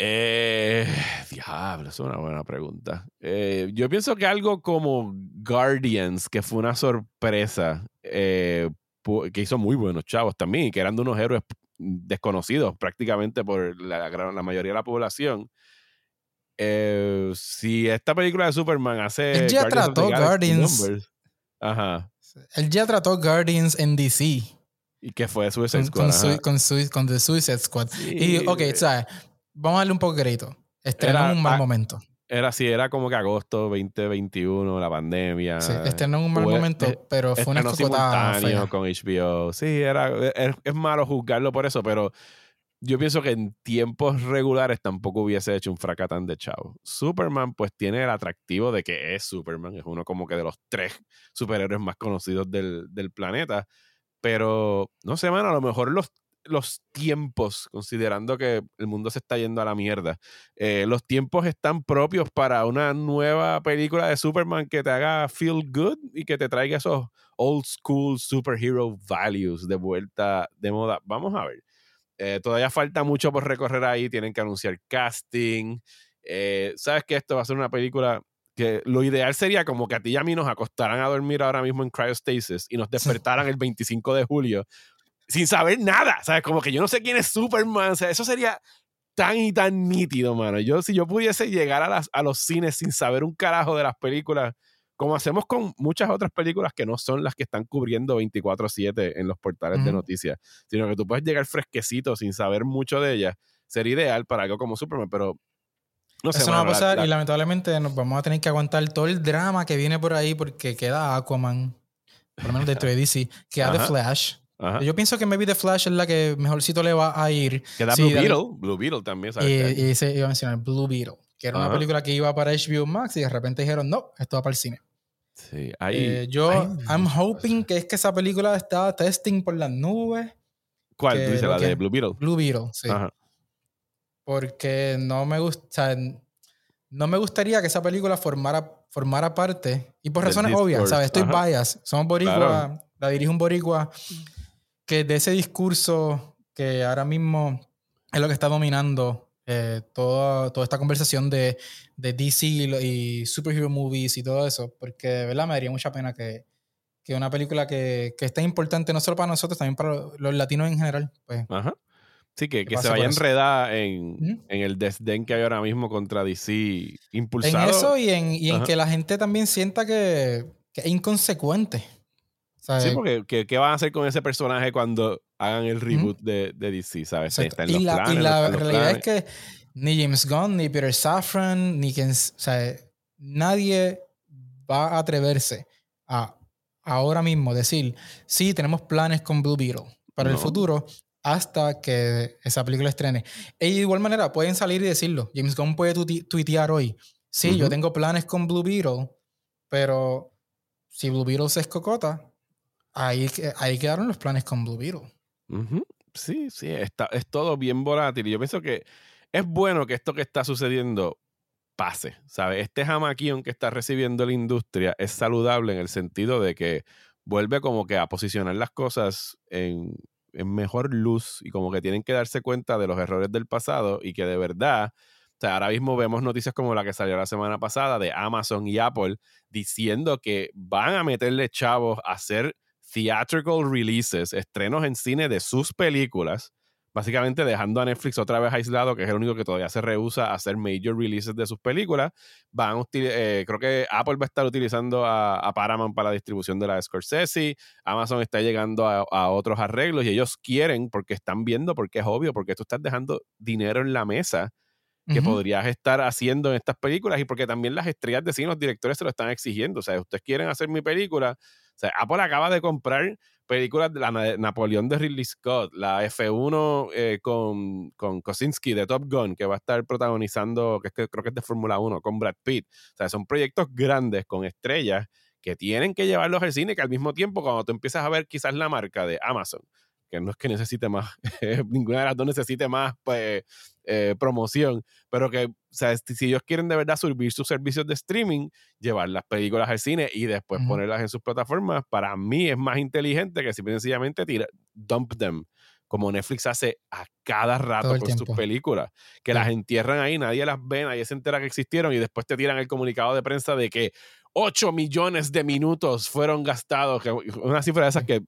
Speaker 1: Eh, diablo, es una buena pregunta. Eh, yo pienso que algo como Guardians, que fue una sorpresa, eh, que hizo muy buenos chavos también, que eran de unos héroes desconocidos prácticamente por la, la mayoría de la población. Eh, si esta película de Superman hace.
Speaker 2: Él ya trató Guardians. ajá. Él ya trató Guardians en DC.
Speaker 1: ¿Y qué fue Suicide Squad?
Speaker 2: Con, con, The Suicide Squad. y, ok, ¿sabes? Vamos a darle un poco de crédito. Estrenó en un mal momento.
Speaker 1: Era así, era como que agosto 2021, la pandemia.
Speaker 2: Sí, estrenó en un mal momento, eh, pero fue una escocotada
Speaker 1: con HBO. Sí, era, es, malo juzgarlo por eso, pero yo pienso que en tiempos regulares tampoco hubiese hecho un fracatán de chavo. Superman, pues tiene el atractivo de que es Superman, es uno como que de los tres superhéroes más conocidos del, del planeta. Pero, no sé, mano, a lo mejor los los tiempos, considerando que el mundo se está yendo a la mierda, eh, los tiempos están propios para una nueva película de Superman que te haga feel good y que te traiga esos old school superhero values de vuelta de moda. Vamos a ver. Eh, todavía falta mucho por recorrer ahí, tienen que anunciar casting. Eh, Sabes que esto va a ser una película que lo ideal sería como que a ti y a mí nos acostaran a dormir ahora mismo en cryostasis y nos despertaran el 25 de julio sin saber nada, ¿sabes? Como que yo no sé quién es Superman, o sea, eso sería tan y tan nítido, mano. Yo, si yo pudiese llegar a, las, a los cines sin saber un carajo de las películas, como hacemos con muchas otras películas que no son las que están cubriendo 24/7 en los portales de noticias, sino que tú puedes llegar fresquecito sin saber mucho de ellas, sería ideal para algo como Superman, pero
Speaker 2: no sé, Eso no va a pasar y lamentablemente nos vamos a tener que aguantar todo el drama que viene por ahí porque queda Aquaman, por lo menos de DC, queda The Flash, yo pienso que maybe The Flash es la que mejorcito le va a ir.
Speaker 1: Queda Blue Beetle. Blue Beetle también,
Speaker 2: ¿sabes? Y, se iba a mencionar Blue Beetle, que era una película que iba para HBO Max y de repente dijeron, no, esto va para el cine.
Speaker 1: Sí, ahí.
Speaker 2: Eh, yo, I'm hoping que es que esa película está testing por las nubes.
Speaker 1: ¿Cuál? ¿Tú dices la de Blue Beetle?
Speaker 2: Blue Beetle, sí. Porque no me gusta. no me gustaría que esa película formara, formara parte. Y por razones obvias, ¿sabes? Estoy bias. Somos boricua. La dirige un boricua que de ese discurso que ahora mismo es lo que está dominando eh, toda, toda esta conversación de, de DC y, superhero movies y todo eso, porque de verdad me daría mucha pena que, que una película que, que es tan importante no solo para nosotros, también para los latinos en general, pues,
Speaker 1: Ajá. Sí, que, que se vaya enredada en, en, el desdén que hay ahora mismo contra DC impulsado.
Speaker 2: En eso y en, y en que la gente también sienta que, que es inconsecuente.
Speaker 1: Sí, porque ¿qué, van a hacer con ese personaje cuando hagan el reboot de, de, DC? ¿Sabes?
Speaker 2: y, la, realidad es que ni James Gunn, ni Peter Safran, ni quien. O sea, nadie va a atreverse a ahora mismo decir, sí, tenemos planes con Blue Beetle para el futuro hasta que esa película estrene. Y de igual manera pueden salir y decirlo. James Gunn puede tuitear hoy. Sí, yo tengo planes con Blue Beetle, pero si Blue Beetle se escocota, ahí, ahí quedaron los planes con Blue Beetle.
Speaker 1: Sí, sí, está, es todo bien volátil. Y yo pienso que es bueno que esto que está sucediendo pase, ¿sabes? Este jamaquión que está recibiendo la industria es saludable en el sentido de que vuelve como que a posicionar las cosas en, en mejor luz y como que tienen que darse cuenta de los errores del pasado y que de verdad O sea, ahora mismo vemos noticias como la que salió la semana pasada de Amazon y Apple diciendo que van a meterle chavos a hacer theatrical releases, estrenos en cine de sus películas básicamente dejando a Netflix otra vez aislado, que es el único que todavía se rehúsa a hacer major releases de sus películas. Van eh, creo que Apple va a estar utilizando a, Paramount para la distribución de la Scorsese, Amazon está llegando a, otros arreglos y ellos quieren, porque están viendo, porque es obvio, porque tú estás dejando dinero en la mesa que podrías estar haciendo en estas películas y porque también las estrellas de cine, los directores se lo están exigiendo. O sea, ustedes quieren hacer mi película. O sea, Apple acaba de comprar películas de la Napoleón de Ridley Scott, la F1 eh, con, con Kosinski de Top Gun, que va a estar protagonizando, que, creo que es de Fórmula 1, con Brad Pitt. O sea, son proyectos grandes con estrellas que tienen que llevarlos al cine, que al mismo tiempo, cuando tú empiezas a ver quizás la marca de Amazon, que no es que necesite más, ninguna de las dos necesite más pues, eh, promoción, pero que, o sea, si ellos quieren de verdad subir sus servicios de streaming, llevar las películas al cine y después ponerlas en sus plataformas, para mí es más inteligente que simplemente sencillamente dump them, como Netflix hace a cada rato con sus películas, que las entierran ahí, nadie las ve, nadie se entera que existieron y después te tiran el comunicado de prensa de que 8 millones de minutos fueron gastados, una cifra de esas que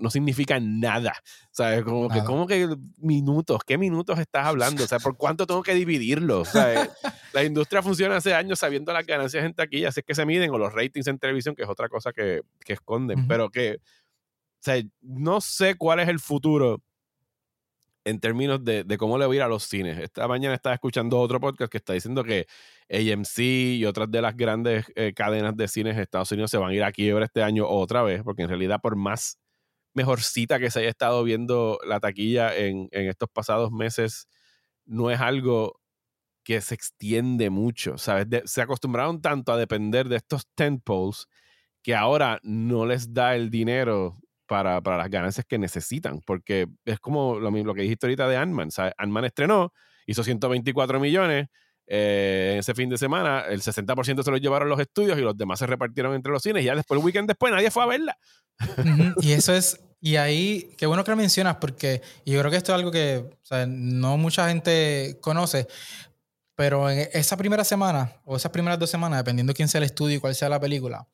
Speaker 1: no significa nada. ¿Sabes? Como que, ¿cómo que minutos? ¿Qué minutos estás hablando? O sea, ¿por cuánto tengo que dividirlo? la industria funciona hace años sabiendo las ganancias en taquilla, así es que se miden, o los ratings en televisión, que es otra cosa que, que esconden, pero que, o sea, no sé cuál es el futuro en términos de, cómo le voy a ir a los cines. Esta mañana estaba escuchando otro podcast que está diciendo que AMC y otras de las grandes eh, cadenas de cines de Estados Unidos se van a ir a quiebra este año otra vez, porque en realidad por más mejorcita que se haya estado viendo la taquilla en, estos pasados meses, no es algo que se extiende mucho, ¿sabes? se acostumbraron tanto a depender de estos tentpoles que ahora no les da el dinero para, las ganancias que necesitan, porque es como lo, mismo, lo que dijiste ahorita de Ant-Man. Ant-Man estrenó, hizo 124 millones eh, ese fin de semana, el 60% se lo llevaron los estudios y los demás se repartieron entre los cines y ya después, el weekend después, nadie fue a verla.
Speaker 2: y eso es, y ahí, qué bueno que lo mencionas, porque yo creo que esto es algo que no mucha gente conoce, pero en esa primera semana, o esas primeras dos semanas, dependiendo quién sea el estudio y cuál sea la película,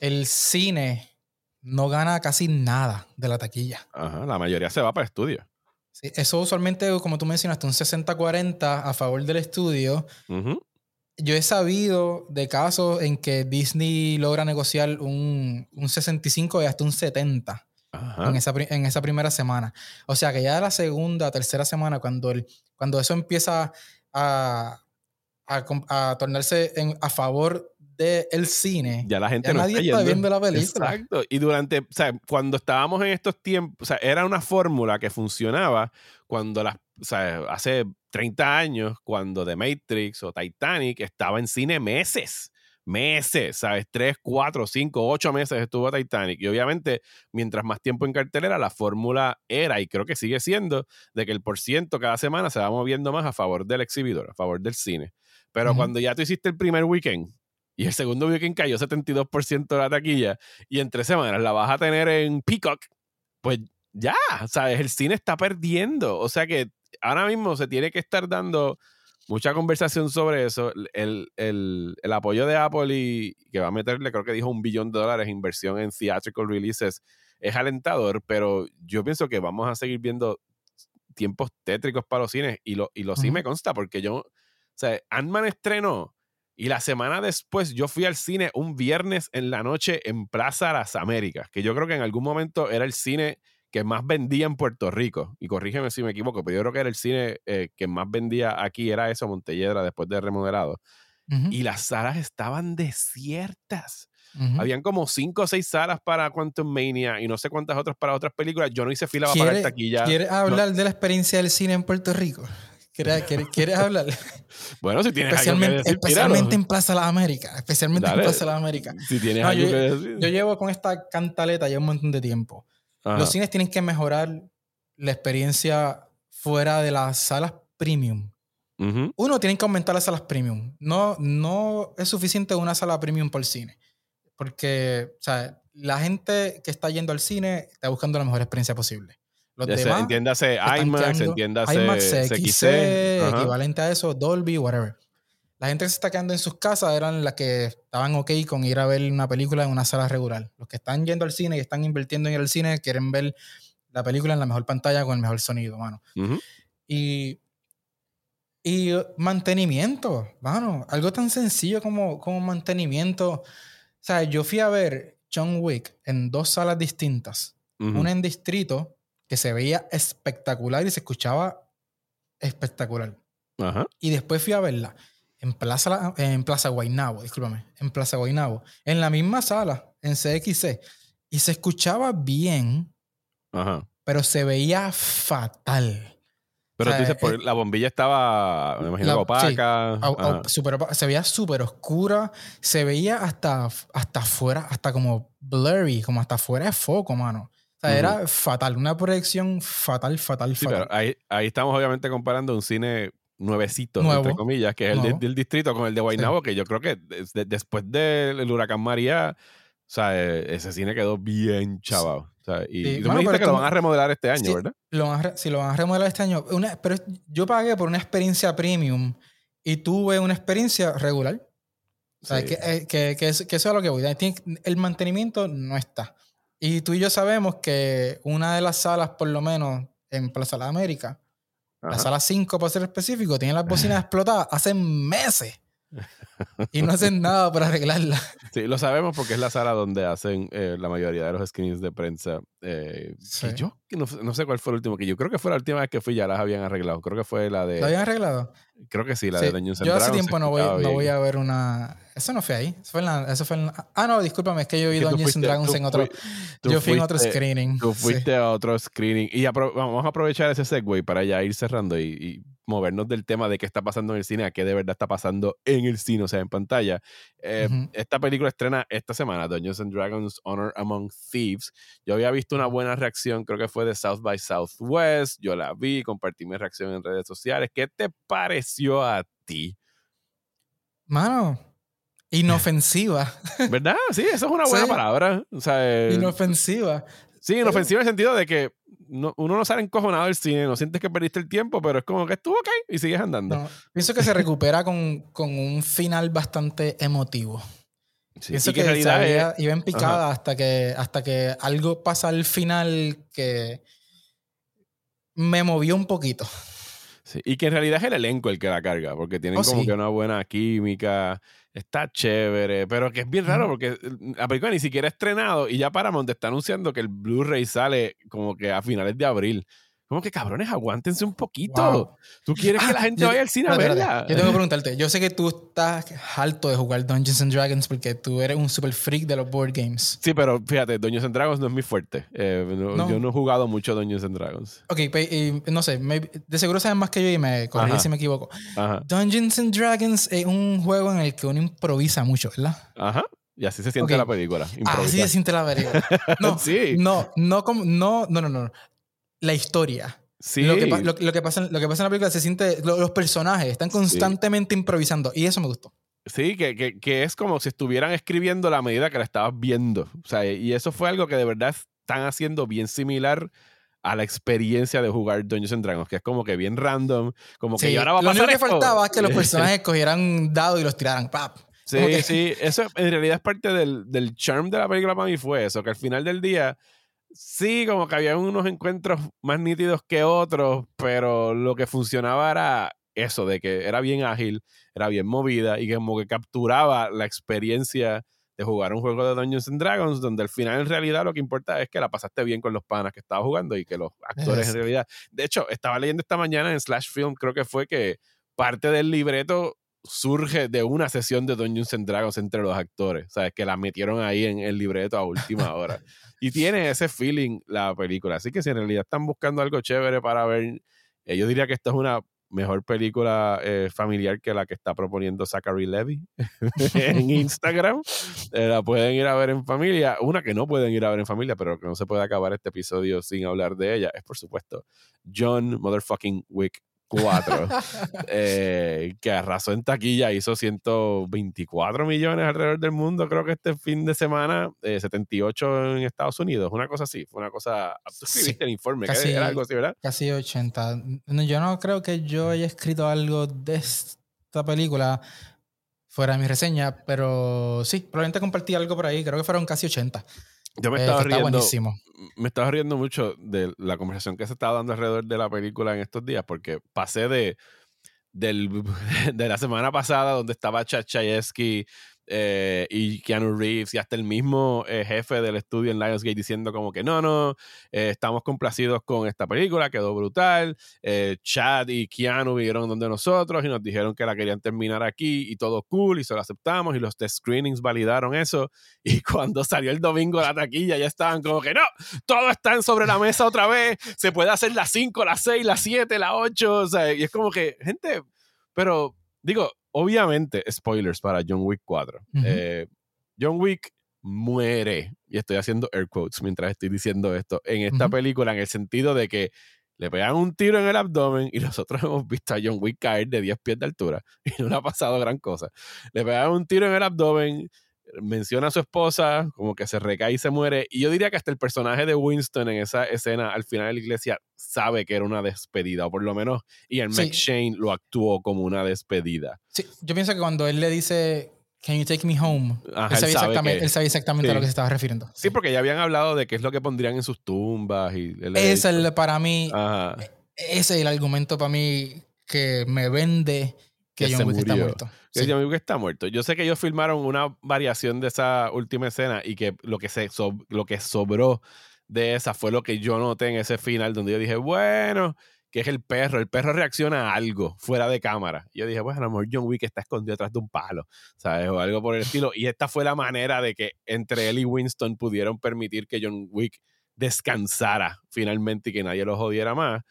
Speaker 2: el cine no gana casi nada de la taquilla.
Speaker 1: Ajá, la mayoría se va para estudio.
Speaker 2: Sí, eso usualmente, como tú mencionaste, un 60-40 a favor del estudio. Yo he sabido de casos en que Disney logra negociar un, un 65 y hasta un 70 en esa, en esa, primera semana. O sea que ya la segunda, tercera semana, cuando, el, cuando eso empieza a, a, a tornarse en, a favor del cine.
Speaker 1: Ya la gente no
Speaker 2: nadie está, viendo la película.
Speaker 1: Exacto. Y durante, o sea, cuando estábamos en estos tiempos, o sea, era una fórmula que funcionaba cuando las, o sea, hace 30 años, cuando The Matrix o Titanic estaba en cine meses. Meses, ¿sabes? Tres, cuatro, cinco, ocho meses estuvo Titanic. Y obviamente, mientras más tiempo en cartelera, la fórmula era, y creo que sigue siendo, de que el por ciento cada semana se va moviendo más a favor del exhibidor, a favor del cine. Pero cuando ya tú hiciste el primer weekend, y el segundo weekend cayó 72% de la taquilla y en tres semanas la vas a tener en Peacock, pues ya, ¿sabes? El cine está perdiendo. O sea que ahora mismo se tiene que estar dando mucha conversación sobre eso. El, apoyo de Apple y que va a meterle, creo que dijo un billón de dólares inversión en theatrical releases es alentador, pero yo pienso que vamos a seguir viendo tiempos tétricos para los cines y lo, y lo sí me consta porque yo, o sea, Ant-Man estrenó y la semana después yo fui al cine un viernes en la noche en Plaza Las Américas, que yo creo que en algún momento era el cine que más vendía en Puerto Rico. Y corrígeme si me equivoco, pero yo creo que era el cine eh, que más vendía aquí, era eso, Montelledra, después de remodelado. Y las salas estaban desiertas. Habían como cinco o seis salas para Quantum Mania y no sé cuántas otras para otras películas. Yo no hice fila para pagar taquilla.
Speaker 2: ¿Quieres hablar de la experiencia del cine en Puerto Rico? ¿Quieres, hablar?
Speaker 1: Bueno, si tienes
Speaker 2: especialmente, algo que decir, Especialmente en Plaza de las Américas. Especialmente en Plaza de las Américas.
Speaker 1: Si tienes algo
Speaker 2: yo,
Speaker 1: que decir.
Speaker 2: Yo llevo con esta cantaleta ya un montón de tiempo. Los cines tienen que mejorar la experiencia fuera de las salas premium. Uno, tienen que aumentar las salas premium. No, no es suficiente una sala premium por cine. Porque, o sea, la gente que está yendo al cine está buscando la mejor experiencia posible. Los demás,
Speaker 1: entiéndase IMAX, entiéndase IMAX,
Speaker 2: CXC, equivalente a eso, Dolby, whatever. La gente que se está quedando en sus casas eran las que estaban ok con ir a ver una película en una sala regular. Los que están yendo al cine y están invirtiendo en el cine quieren ver la película en la mejor pantalla con el mejor sonido, mano. Y y mantenimiento, mano, algo tan sencillo como, como mantenimiento. O sea, yo fui a ver John Wick en dos salas distintas. Una en Distrito, que se veía espectacular y se escuchaba espectacular. Y después fui a verla en Plaza, en Plaza Guaynabo, discúlpame, en Plaza Guaynabo, en la misma sala, en CXC. Y se escuchaba bien, pero se veía fatal.
Speaker 1: Pero tú dices, eh, la bombilla estaba, me imagino, opaca.
Speaker 2: se veía súper oscura. Se veía hasta, hasta afuera, hasta como blurry, como hasta fuera de foco, mano. O sea, era fatal. Una proyección fatal, fatal,
Speaker 1: sí,
Speaker 2: fatal.
Speaker 1: Pero ahí, ahí estamos obviamente comparando un cine nuevecito, entre comillas, que es el del distrito con el de Guaynabo, que yo creo que después del huracán María, o sea, e, ese cine quedó bien chavado y, tú me dijiste que lo van a remodelar este año, ¿verdad?
Speaker 2: Lo van a, sí, lo van a remodelar este año. pero yo pagué por una experiencia premium y tuve una experiencia regular. O sea, que, eh, que, que, eso, es a lo que voy. El mantenimiento no está. Y tú y yo sabemos que una de las salas, por lo menos en Plaza de América, la sala 5 para ser específico, tiene las bocinas explotadas hace meses y no hacen nada para arreglarla.
Speaker 1: Sí, lo sabemos porque es la sala donde hacen eh, la mayoría de los screens de prensa. Eh, yo no, sé cuál fue el último, que yo creo que fue la última vez que fui ya las habían arreglado. Creo que fue la de...
Speaker 2: ¿La habían arreglado?
Speaker 1: Creo que sí, la de Dungeons
Speaker 2: Yo hace tiempo no voy, no voy, a ver una... Eso no fue ahí. Eso fue en la, eso fue en Ah, no, discúlpame, es que yo vi Dungeons and Dragons en otro... yo fui en otro screening.
Speaker 1: Tú fuiste a otro screening. Y vamos a aprovechar ese segue para ya ir cerrando y movernos del tema de qué está pasando en el cine a qué de verdad está pasando en el cine, o sea, en pantalla. Eh, esta película estrena esta semana, Dungeons and Dragons Honor Among Thieves. Yo había visto una buena reacción, creo que fue de South by Southwest. Yo la vi, compartí mi reacción en redes sociales. ¿Qué te pareció a ti?
Speaker 2: Mano, inofensiva.
Speaker 1: ¿Verdad? Sí, eso es una buena palabra. O sea, eh,
Speaker 2: inofensiva.
Speaker 1: Sí, inofensiva en el sentido de que uno no sale encojonado del cine, no sientes que perdiste el tiempo, pero es como que estuvo ok y sigues andando.
Speaker 2: pienso que se recupera con, un final bastante emotivo. pienso que, realidad iba en picada hasta que, hasta que algo pasa al final que me movió un poquito.
Speaker 1: y que en realidad es el elenco el que la carga, porque tienen oh, como que una buena química está chévere, pero que es bien raro porque mm, la película ni siquiera ha estrenado y ya Paramount está anunciando que el Blu-ray sale como que a finales de abril. Como que cabrones, aguántense un poquito. Tú quieres que la ah, gente vaya al cine a verla.
Speaker 2: Yo tengo que preguntarte. Yo sé que tú estás harto de jugar Dungeons and Dragons porque tú eres un super freak de los board games.
Speaker 1: Sí, pero fíjate, Dungeons and Dragons no es muy fuerte. Eh, yo no he jugado mucho Dungeons and Dragons.
Speaker 2: Ok, no sé. de seguro saben más que yo y me corrí si me equivoco. Dungeons and Dragons es un juego en el que uno improvisa mucho, ¿verdad?
Speaker 1: Ajá. Y así se siente la película.
Speaker 2: Así se siente la película. No, sí. no, no, como, no, no, no, no la historia. Sí. Lo que, lo, que, pasa, lo que pasa en la película se siente. los personajes están constantemente improvisando y eso me gustó.
Speaker 1: Sí, que, que, que, es como si estuvieran escribiendo la medida que la estabas viendo. O sea, y eso fue algo que de verdad están haciendo bien similar a la experiencia de jugar Dungeons and Dragons, que es como que bien random, como que ahora va a pasar
Speaker 2: Lo único que faltaba es que los personajes cogieran dados y los tiraran. ¡pap!
Speaker 1: Sí, sí, eso en realidad es parte del, del charm de la película para mí fue eso, que al final del día sí, como que había unos encuentros más nítidos que otros, pero lo que funcionaba era eso, de que era bien ágil, era bien movida y que como que capturaba la experiencia de jugar un juego de Dungeons and Dragons, donde al final en realidad lo que importa es que la pasaste bien con los panas que estabas jugando y que los actores en realidad... De hecho, estaba leyendo esta mañana en Slash Film, creo que fue que parte del libreto surge de una sesión de Dungeons and Dragons entre los actores, ¿sabes? Que la metieron ahí en el libreto a última hora. y tiene ese feeling la película. Así que si en realidad están buscando algo chévere para ver, eh, yo diría que esta es una mejor película eh, familiar que la que está proponiendo Zachary Levy en Instagram. Eh, la pueden ir a ver en familia. Una que no pueden ir a ver en familia, pero que no se puede acabar este episodio sin hablar de ella, es por supuesto John Motherfucking Wick 4, eh, que arrasó en taquilla, hizo 124 millones alrededor del mundo, creo que este fin de semana, 78 eh, en Estados Unidos, una cosa así, fue una cosa, tú escribiste el informe, casi, era algo así, ¿verdad?
Speaker 2: Casi 80. Yo no creo que yo haya escrito algo de esta película fuera de mi reseña, pero sí, probablemente compartí algo por ahí, creo que fueron casi 80.
Speaker 1: Yo me eh, estaba riendo. Me estaba riendo mucho de la conversación que se estaba dando alrededor de la película en estos días, porque pasé de, del, de la semana pasada, donde estaba Chayefsky eh, y Keanu Reeves y hasta el mismo eh, jefe del estudio en Lionsgate diciendo como que no, no, eh, estamos complacidos con esta película, quedó brutal. Chad y Keanu vinieron donde nosotros y nos dijeron que la querían terminar aquí y todo cool y se lo aceptamos y los test screenings validaron eso. Y cuando salió el domingo la taquilla ya estaban como que no, todo está sobre la mesa otra vez, se puede hacer las 5, las 6, las 7, las 8, o sea, y es como que, gente, pero digo, obviamente, spoilers para John Wick 4. Eh, John Wick muere, y estoy haciendo air quotes mientras estoy diciendo esto, en esta película, en el sentido de que le pegan un tiro en el abdomen y nosotros hemos visto a John Wick caer de 10 pies de altura y no le ha pasado gran cosa. Le pegan un tiro en el abdomen, menciona a su esposa, como que se recae y se muere. Y yo diría que hasta el personaje de Winston en esa escena al final de la iglesia sabe que era una despedida, o por lo menos Ian sí. McShane lo actuó como una despedida.
Speaker 2: Sí, yo pienso que cuando él le dice, Can you take me home? él, sabía exactamente, él, sabía exactamente, a lo que se estaba refiriendo.
Speaker 1: Sí, porque ya habían hablado de qué es lo que pondrían en sus tumbas. Y
Speaker 2: es el, para mí, ese es el argumento para mí que me vende que, John Wick está muerto.
Speaker 1: Que John Wick está muerto. Yo sé que ellos filmaron una variación de esa última escena y que lo que, se, lo que sobró de esa fue lo que yo noté en ese final, donde yo dije, bueno, que es el perro. El perro reacciona a algo fuera de cámara. Y yo dije, bueno, a lo mejor John Wick está escondido detrás de un palo, ¿sabes? O algo por el estilo. Y esta fue la manera de que entre él y Winston pudieron permitir que John Wick descansara finalmente y que nadie lo jodiera más.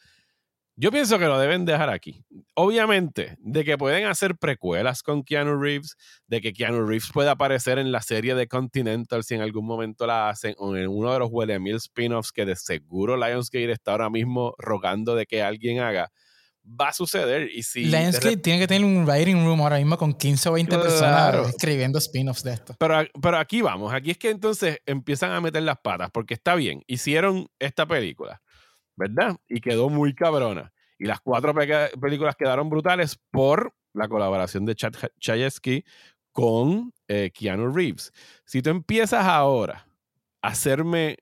Speaker 1: Yo pienso que lo deben dejar aquí. Obviamente, de que pueden hacer precuelas con Keanu Reeves, de que Keanu Reeves pueda aparecer en la serie de Continental si en algún momento la hacen, o en uno de los Mil spin-offs que de seguro Lionsgate está ahora mismo rogando de que alguien haga, va a suceder. Y si
Speaker 2: Lionsgate tiene que tener un writing room ahora mismo con 15 o 20 personas escribiendo spin-offs de esto.
Speaker 1: Pero, pero aquí vamos, aquí es que entonces empiezan a meter las patas, porque está bien, hicieron esta película ¿verdad? Y quedó muy cabrona. Y las cuatro películas quedaron brutales por la colaboración de Chad Chayefsky con eh, Keanu Reeves. Si tú empiezas ahora a hacerme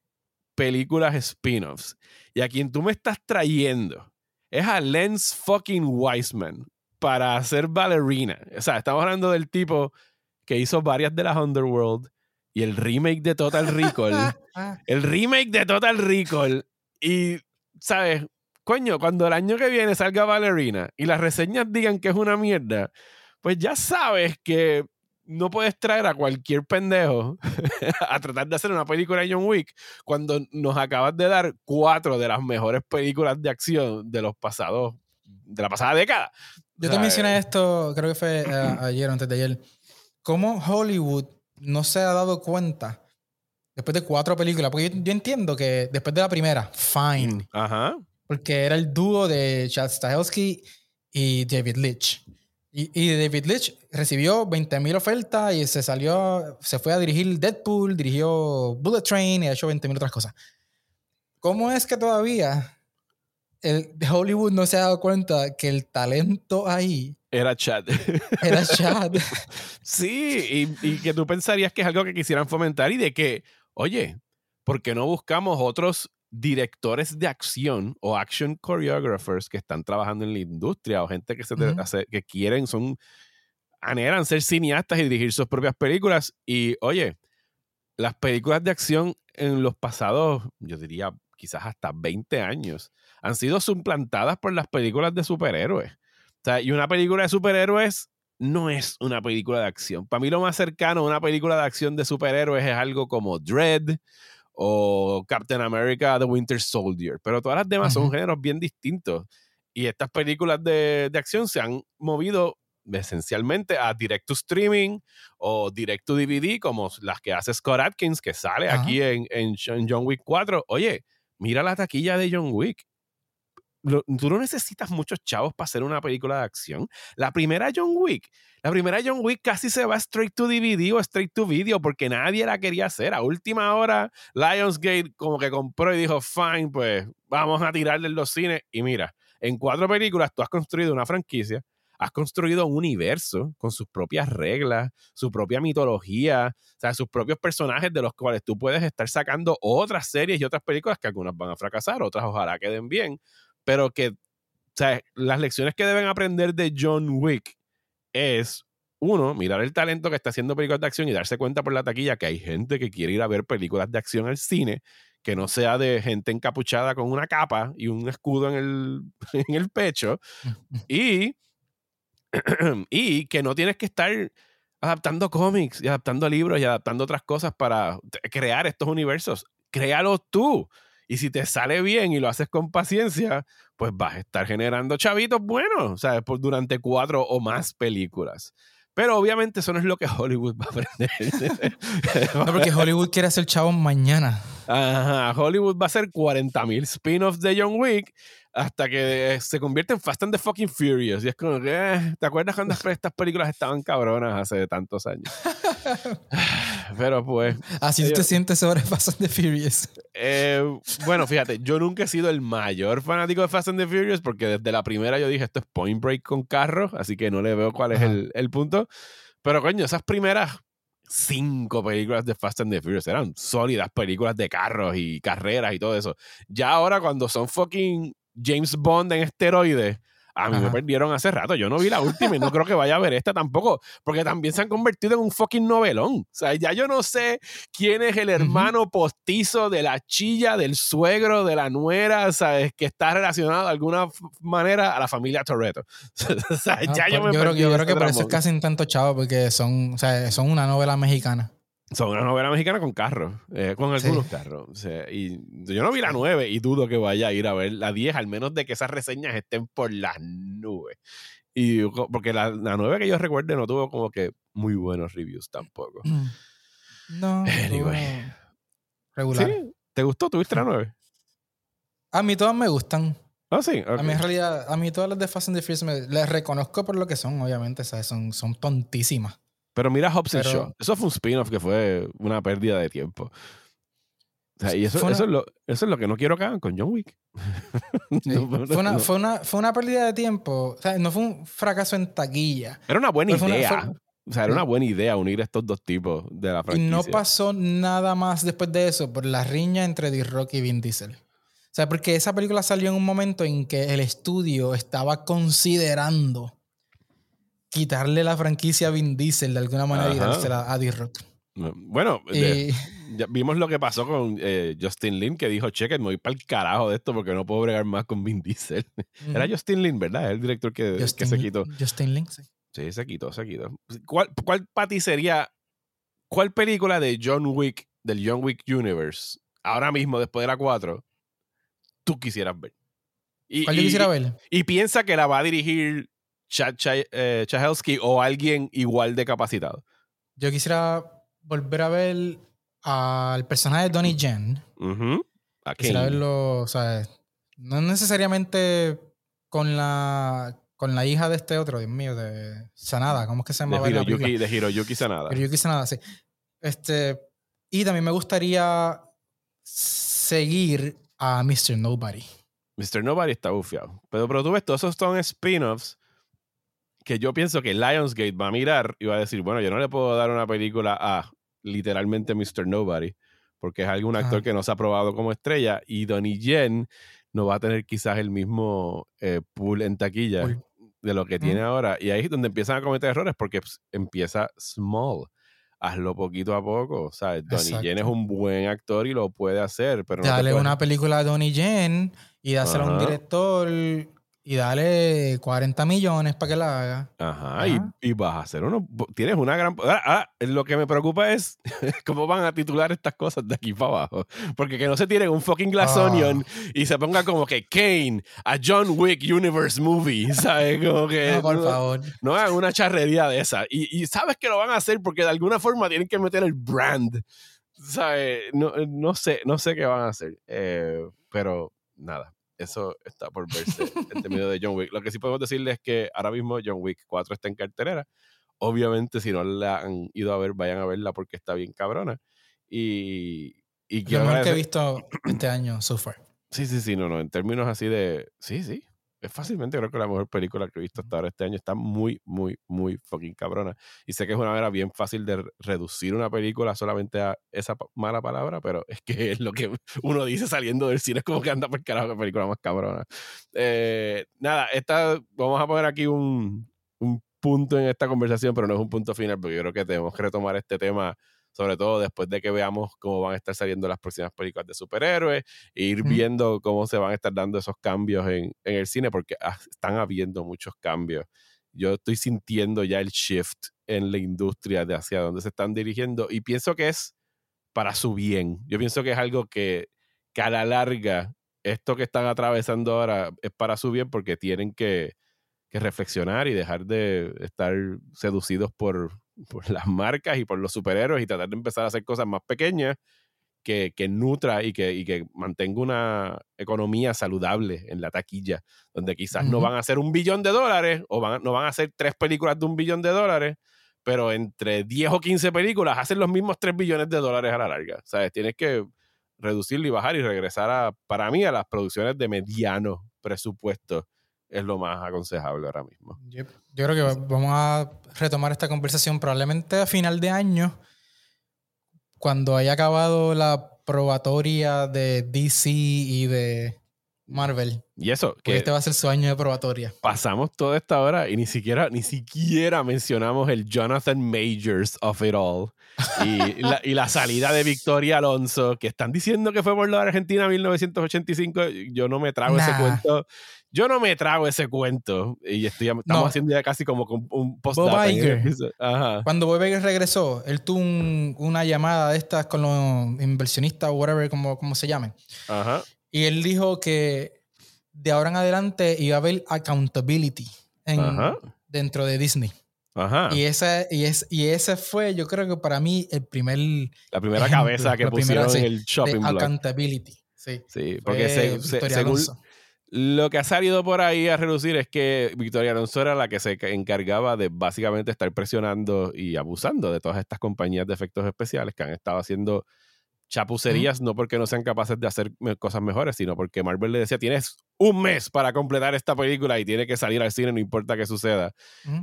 Speaker 1: películas spin-offs y a quien tú me estás trayendo es a Lens fucking Wiseman para hacer ballerina. O sea, estamos hablando del tipo que hizo varias de las Underworld y el remake de Total Recall. el remake de Total Recall. Y ¿sabes? Coño, cuando el año que viene salga Ballerina y las reseñas digan que es una mierda, pues ya sabes que no puedes traer a cualquier pendejo a tratar de hacer una película de John Wick cuando nos acabas de dar cuatro de las mejores películas de acción de los pasados, de la pasada década.
Speaker 2: Yo te mencioné esto, creo que fue eh, ayer o antes de ayer. ¿Cómo Hollywood no se ha dado cuenta Después de cuatro películas. Porque yo, entiendo que después de la primera, fine. Mm,
Speaker 1: ajá.
Speaker 2: Porque era el dúo de Chad Stahelski y David Leitch. Y, David Leitch recibió 20.000 ofertas y se salió, se fue a dirigir Deadpool, dirigió Bullet Train y ha hecho 20.000 otras cosas. ¿Cómo es que todavía el Hollywood no se ha dado cuenta que el talento ahí
Speaker 1: era Chad.
Speaker 2: Era Chad.
Speaker 1: sí, y, y, que tú pensarías que es algo que quisieran fomentar y de que oye, ¿por qué no buscamos otros directores de acción o action choreographers que están trabajando en la industria o gente que, se que quieren, son, anhelan ser cineastas y dirigir sus propias películas? Y oye, las películas de acción en los pasados, yo diría quizás hasta 20 años, han sido suplantadas por las películas de superhéroes. O sea, y una película de superhéroes no es una película de acción. Para mí lo más cercano a una película de acción de superhéroes es algo como Dread o Captain America The Winter Soldier, pero todas las demás son géneros bien distintos. Y estas películas de, acción se han movido esencialmente a direct to streaming o direct to DVD, como las que hace Scott Atkins, que sale aquí en, en John Wick 4. Oye, mira la taquilla de John Wick tú no necesitas muchos chavos para hacer una película de acción. La primera John Wick, la primera John Wick casi se va straight to DVD o straight to video porque nadie la quería hacer. A última hora, Lionsgate como que compró y dijo, fine, pues vamos a tirarle los cines. Y mira, en cuatro películas tú has construido una franquicia has construido un universo con sus propias reglas, su propia mitología, o sea, sus propios personajes de los cuales tú puedes estar sacando otras series y otras películas que algunas van a fracasar, otras ojalá queden bien, pero que, o sea, las lecciones que deben aprender de John Wick es uno, mirar el talento que está haciendo películas de acción y darse cuenta por la taquilla que hay gente que quiere ir a ver películas de acción al cine, que no sea de gente encapuchada con una capa y un escudo en el, en el pecho. Y y que no tienes que estar adaptando cómics y adaptando libros y adaptando otras cosas para crear estos universos. Créalos tú. Y si te sale bien y lo haces con paciencia, pues vas a estar generando chavitos buenos, ¿sabes? Por durante cuatro o más películas. Pero obviamente eso no es lo que Hollywood va a aprender.
Speaker 2: no, porque Hollywood quiere hacer chavos mañana.
Speaker 1: Ajá, Hollywood va a hacer 40.000 spin-offs de John Wick hasta que se convierte en Fast and the Fucking Furious. Y es como que, eh, ¿te acuerdas cuando estas películas estaban cabronas hace tantos años? Pero pues.
Speaker 2: Así te sientes sobre Fast and the Furious.
Speaker 1: Eh, bueno, fíjate, yo nunca he sido el mayor fanático de Fast and the Furious porque desde la primera yo dije esto es Point Break con carros, así que no le veo cuál es el, el punto. Pero coño, esas primeras cinco películas de Fast and the Furious eran sólidas películas de carros y carreras y todo eso. Ya ahora cuando son fucking James Bond en esteroides, a mí me perdieron hace rato. Yo no vi la última y no creo que vaya a ver esta tampoco, porque también se han convertido en un fucking novelón. O sea, ya yo no sé quién es el hermano postizo de la chilla, del suegro, de la nuera, ¿sabes? Que está relacionado de alguna manera a la familia Toretto. o sea,
Speaker 2: ya ah, yo pues, me Yo creo, yo creo que por eso es casi tanto chavo, porque son, o sea, son una novela mexicana.
Speaker 1: Son una novela mexicana con carros, eh, con algunos carros. y yo no vi la 9 y dudo que vaya a ir a ver la 10, al menos de que esas reseñas estén por las nubes. Y, porque la, la 9 que yo recuerde no tuvo como que muy buenos reviews tampoco. Mm.
Speaker 2: No. Anyway. Regular.
Speaker 1: ¿Te gustó? ¿Tuviste la 9?
Speaker 2: A mí todas me gustan.
Speaker 1: Ah, sí.
Speaker 2: A mí en realidad, a mí todas las de Fast and the Furious me, las reconozco por lo que son, obviamente, Son, son tontísimas.
Speaker 1: Pero mira Hobbs Shaw. Eso fue un spin-off que fue una pérdida de tiempo. y eso, eso, es lo, eso, es lo, que no quiero que hagan con John Wick.
Speaker 2: fue, una, fue, una, fue, una, pérdida de tiempo. O sea, no fue un fracaso en taquilla.
Speaker 1: Era una buena idea. o sea, era una buena idea unir estos dos tipos de la franquicia.
Speaker 2: Y no pasó nada más después de eso por la riña entre D-Rock y Vin Diesel. O sea, porque esa película salió en un momento en que el estudio estaba considerando quitarle la franquicia a Vin Diesel de alguna manera y dársela a D-Rock.
Speaker 1: Bueno, vimos lo que pasó con eh, Justin Lin, que dijo, cheque, me voy para el carajo de esto porque no puedo bregar más con Vin Diesel. Era Justin Lin, ¿verdad? El director que, que se quitó.
Speaker 2: Justin Lin, sí.
Speaker 1: Sí, se quitó, se quitó. ¿Cuál, cuál para ti sería, cuál película de John Wick, del John Wick Universe, ahora mismo, después de la 4, tú quisieras ver?
Speaker 2: Y, ¿Cuál yo quisiera ver?
Speaker 1: Y piensa que la va a dirigir Chad eh, o alguien igual de capacitado.
Speaker 2: Yo quisiera volver a ver al personaje de Donnie Jen. Quisiera verlo, o sea, no necesariamente con la con la hija de este otro, Dios mío, de Sanada, ¿cómo es que se llama?
Speaker 1: De Hiroyuki, de Hiroyuki Sanada.
Speaker 2: Hiroyuki Sanada, sí. Este, y también me gustaría seguir a Mr. Nobody.
Speaker 1: Mr. Nobody está bufiado. Pero, pero tú ves, todos esos son spin-offs que yo pienso que Lionsgate va a mirar y va a decir, bueno, yo no le puedo dar una película a literalmente Mr. Nobody, porque es algún actor que no se ha probado como estrella, y Donnie Yen no va a tener quizás el mismo eh, pool en taquilla de lo que tiene ahora. Y ahí es donde empiezan a cometer errores, porque pues, empieza small. Hazlo poquito a poco. O sea, Donnie Yen es un buen actor y lo puede hacer, pero
Speaker 2: Dale una película a Donnie Yen y dásela a un director y dale 40 millones para que la haga.
Speaker 1: Ajá, Y, vas a hacer uno. Tienes una gran. Ah, ah, lo que me preocupa es cómo van a titular estas cosas de aquí para abajo. Porque que no se tiren un fucking Glass ah. Onion y se ponga como que Kane, a John Wick Universe Movie, ¿sabes? Como que.
Speaker 2: No, por favor.
Speaker 1: No hagan una charrería de esa. Y, sabes que lo van a hacer porque de alguna forma tienen que meter el brand. ¿Sabes? No, no sé, no sé qué van a hacer. Eh, pero nada eso está por verse en términos de John Wick. Lo que sí podemos decirles es que ahora mismo John Wick 4 está en cartelera. Obviamente, si no la han ido a ver, vayan a verla porque está bien cabrona. Y, y
Speaker 2: Lo mejor que he visto este año so far.
Speaker 1: Sí, sí, sí, no, no. En términos así de. Sí, sí es fácilmente creo que la mejor película que he visto hasta ahora este año. Está muy, muy, muy fucking cabrona. Y sé que es una manera bien fácil de reducir una película solamente a esa mala palabra, pero es que lo que uno dice saliendo del cine. Es como que anda por carajo la película más cabrona. Eh, nada, esta, vamos a poner aquí un, un punto en esta conversación, pero no es un punto final, porque yo creo que tenemos que retomar este tema sobre todo después de que veamos cómo van a estar saliendo las próximas películas de superhéroes, e ir viendo cómo se van a estar dando esos cambios en, el cine, porque están habiendo muchos cambios. Yo estoy sintiendo ya el shift en la industria de hacia dónde se están dirigiendo y pienso que es para su bien. Yo pienso que es algo que, que a la larga, esto que están atravesando ahora es para su bien porque tienen que, que reflexionar y dejar de estar seducidos por, por las marcas y por los superhéroes y tratar de empezar a hacer cosas más pequeñas que, que nutra y que, y que mantenga una economía saludable en la taquilla, donde quizás no van a hacer un billón de dólares o van, no van a hacer tres películas de un billón de dólares, pero entre 10 o 15 películas hacen los mismos 3 billones de dólares a la larga. ¿Sabes? Tienes que reducirlo y bajar y regresar a, para mí, a las producciones de mediano presupuesto es lo más aconsejable ahora mismo.
Speaker 2: Yo, creo que vamos a retomar esta conversación probablemente a final de año, cuando haya acabado la probatoria de DC y de Marvel.
Speaker 1: Y eso,
Speaker 2: que este va a ser su año de probatoria.
Speaker 1: Pasamos toda esta hora y ni siquiera, ni siquiera mencionamos el Jonathan Majors of it all. Y, la, y la, salida de Victoria Alonso, que están diciendo que fue por la Argentina en 1985. Yo no me trago ese cuento. Yo no me trago ese cuento. Y estoy, estamos haciendo ya casi como un post
Speaker 2: Bob Iger. Cuando Bob Iger regresó, él tuvo una llamada de estas con los inversionistas o whatever, como, como se llamen.
Speaker 1: Ajá.
Speaker 2: Y él dijo que de ahora en adelante iba a haber accountability dentro de Disney.
Speaker 1: Ajá.
Speaker 2: Y, ese, y, es, y ese fue, yo creo que para mí, el primer.
Speaker 1: La primera cabeza que pusieron en el shopping
Speaker 2: block. Accountability. Sí.
Speaker 1: Sí, porque según lo que ha salido por ahí a reducir es que Victoria Alonso era la que se encargaba de básicamente estar presionando y abusando de todas estas compañías de efectos especiales que han estado haciendo chapucerías, no porque no sean capaces de hacer cosas mejores, sino porque Marvel le decía, tienes un mes para completar esta película y tiene que salir al cine, no importa qué suceda.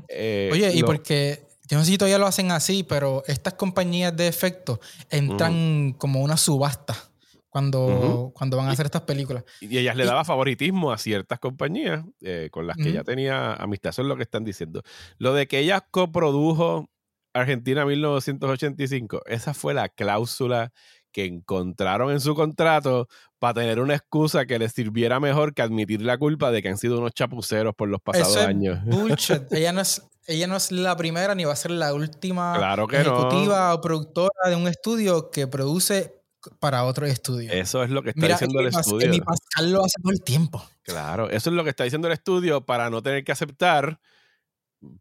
Speaker 2: Eh, Oye, y porque, yo no sé si todavía lo hacen así, pero estas compañías de efectos entran como una subasta cuando, cuando van a hacer estas películas.
Speaker 1: Y ellas le daba favoritismo a ciertas compañías eh, con las que ella tenía amistad, eso es lo que están diciendo. Lo de que ella coprodujo Argentina 1985, esa fue la cláusula que encontraron en su contrato para tener una excusa que les sirviera mejor que admitir la culpa de que han sido unos chapuceros por los pasados años.
Speaker 2: ella, no es, ella no es la primera ni va a ser la última
Speaker 1: ejecutiva
Speaker 2: o productora de un estudio que produce para otro estudio.
Speaker 1: Eso es lo que está diciendo el estudio.
Speaker 2: Mi Pascal lo hace todo el tiempo.
Speaker 1: Claro, eso es lo que está diciendo el estudio para no tener que aceptar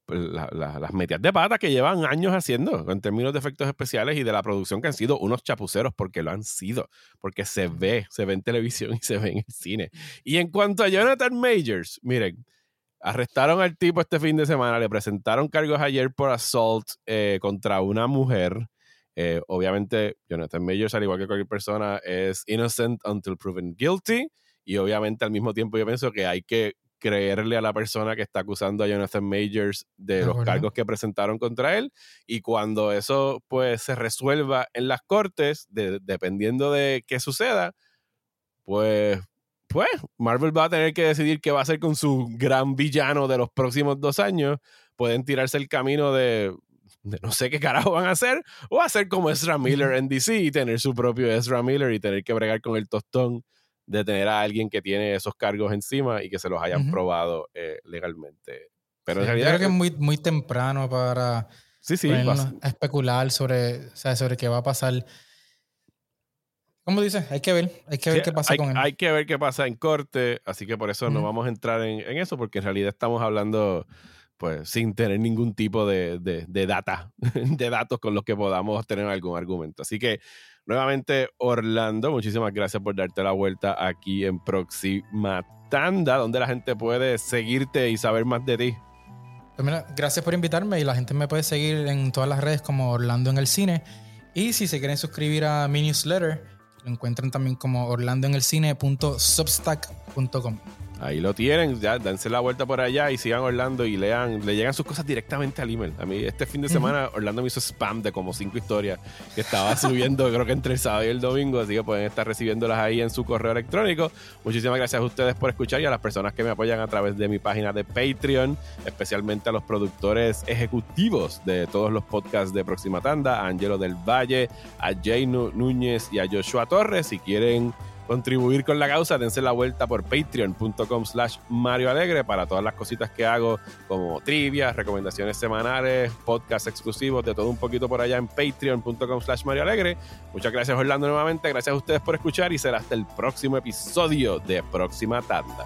Speaker 1: pues, las metidas de pata que llevan años haciendo en términos de efectos especiales y de la producción que han sido unos chapuceros porque lo han sido, porque se ve, se ve en televisión y se ve en el cine. Y en cuanto a Jonathan Majors, miren, arrestaron al tipo este fin de semana, le presentaron cargos ayer por assault eh, contra una mujer. Eh, obviamente, Jonathan Majors, al igual que cualquier persona, es innocent until proven guilty. Y obviamente al mismo tiempo yo pienso que hay que creerle a la persona que está acusando a Jonathan Majors de los cargos que presentaron contra él y cuando eso pues se resuelva en las cortes, dependiendo de qué suceda, pues pues Marvel va a tener que decidir qué va a hacer con su gran villano de los próximos dos años. Pueden tirarse el camino de, de no sé qué carajo van a hacer, o hacer como Ezra Miller en DC y tener su propio Ezra Miller y tener que bregar con el tostón de tener a alguien que tiene esos cargos encima y que se los hayan probado eh, legalmente. Pero en realidad.
Speaker 2: creo que es muy, muy temprano para
Speaker 1: sí, sí,
Speaker 2: especular sobre, sobre qué va a pasar. ¿Cómo dices? Hay que ver, hay que ver qué pasa
Speaker 1: con
Speaker 2: él.
Speaker 1: Hay que ver qué pasa en corte, así que por eso no vamos a entrar en, en, eso, porque en realidad estamos hablando pues sin tener ningún tipo de, de, data, de datos con los que podamos tener algún argumento. Así que nuevamente, Orlando, muchísimas gracias por darte la vuelta aquí en Próxima Tanda, donde la gente puede seguirte y saber más de ti.
Speaker 2: Pues gracias por invitarme y la gente me puede seguir en todas las redes como Orlando en el cine. Y si se quieren suscribir a mi newsletter, lo encuentran también como orlandoenelcine.substack.com.
Speaker 1: Ahí lo tienen, ya dense la vuelta por allá y sigan Orlando y lean, le llegan sus cosas directamente al email. A mí este fin de semana Orlando me hizo spam de como cinco historias que estaba subiendo creo que entre el sábado y el domingo, así que pueden estar recibiéndolas ahí en su correo electrónico. Muchísimas gracias a ustedes por escuchar y a las personas que me apoyan a través de mi página de Patreon, especialmente a los productores ejecutivos de todos los podcasts de Próxima Tanda, a Angelo del Valle, a Jay Núñez y a Joshua Torres. Si quieren contribuir con la causa, dense la vuelta por patreon.com slash Mario Alegre para todas las cositas que hago, como trivias, recomendaciones semanales, podcasts exclusivos, de todo un poquito por allá en patreon.com slash Mario Alegre. Muchas gracias Orlando nuevamente, gracias a ustedes por escuchar y será hasta el próximo episodio de Próxima Tanda.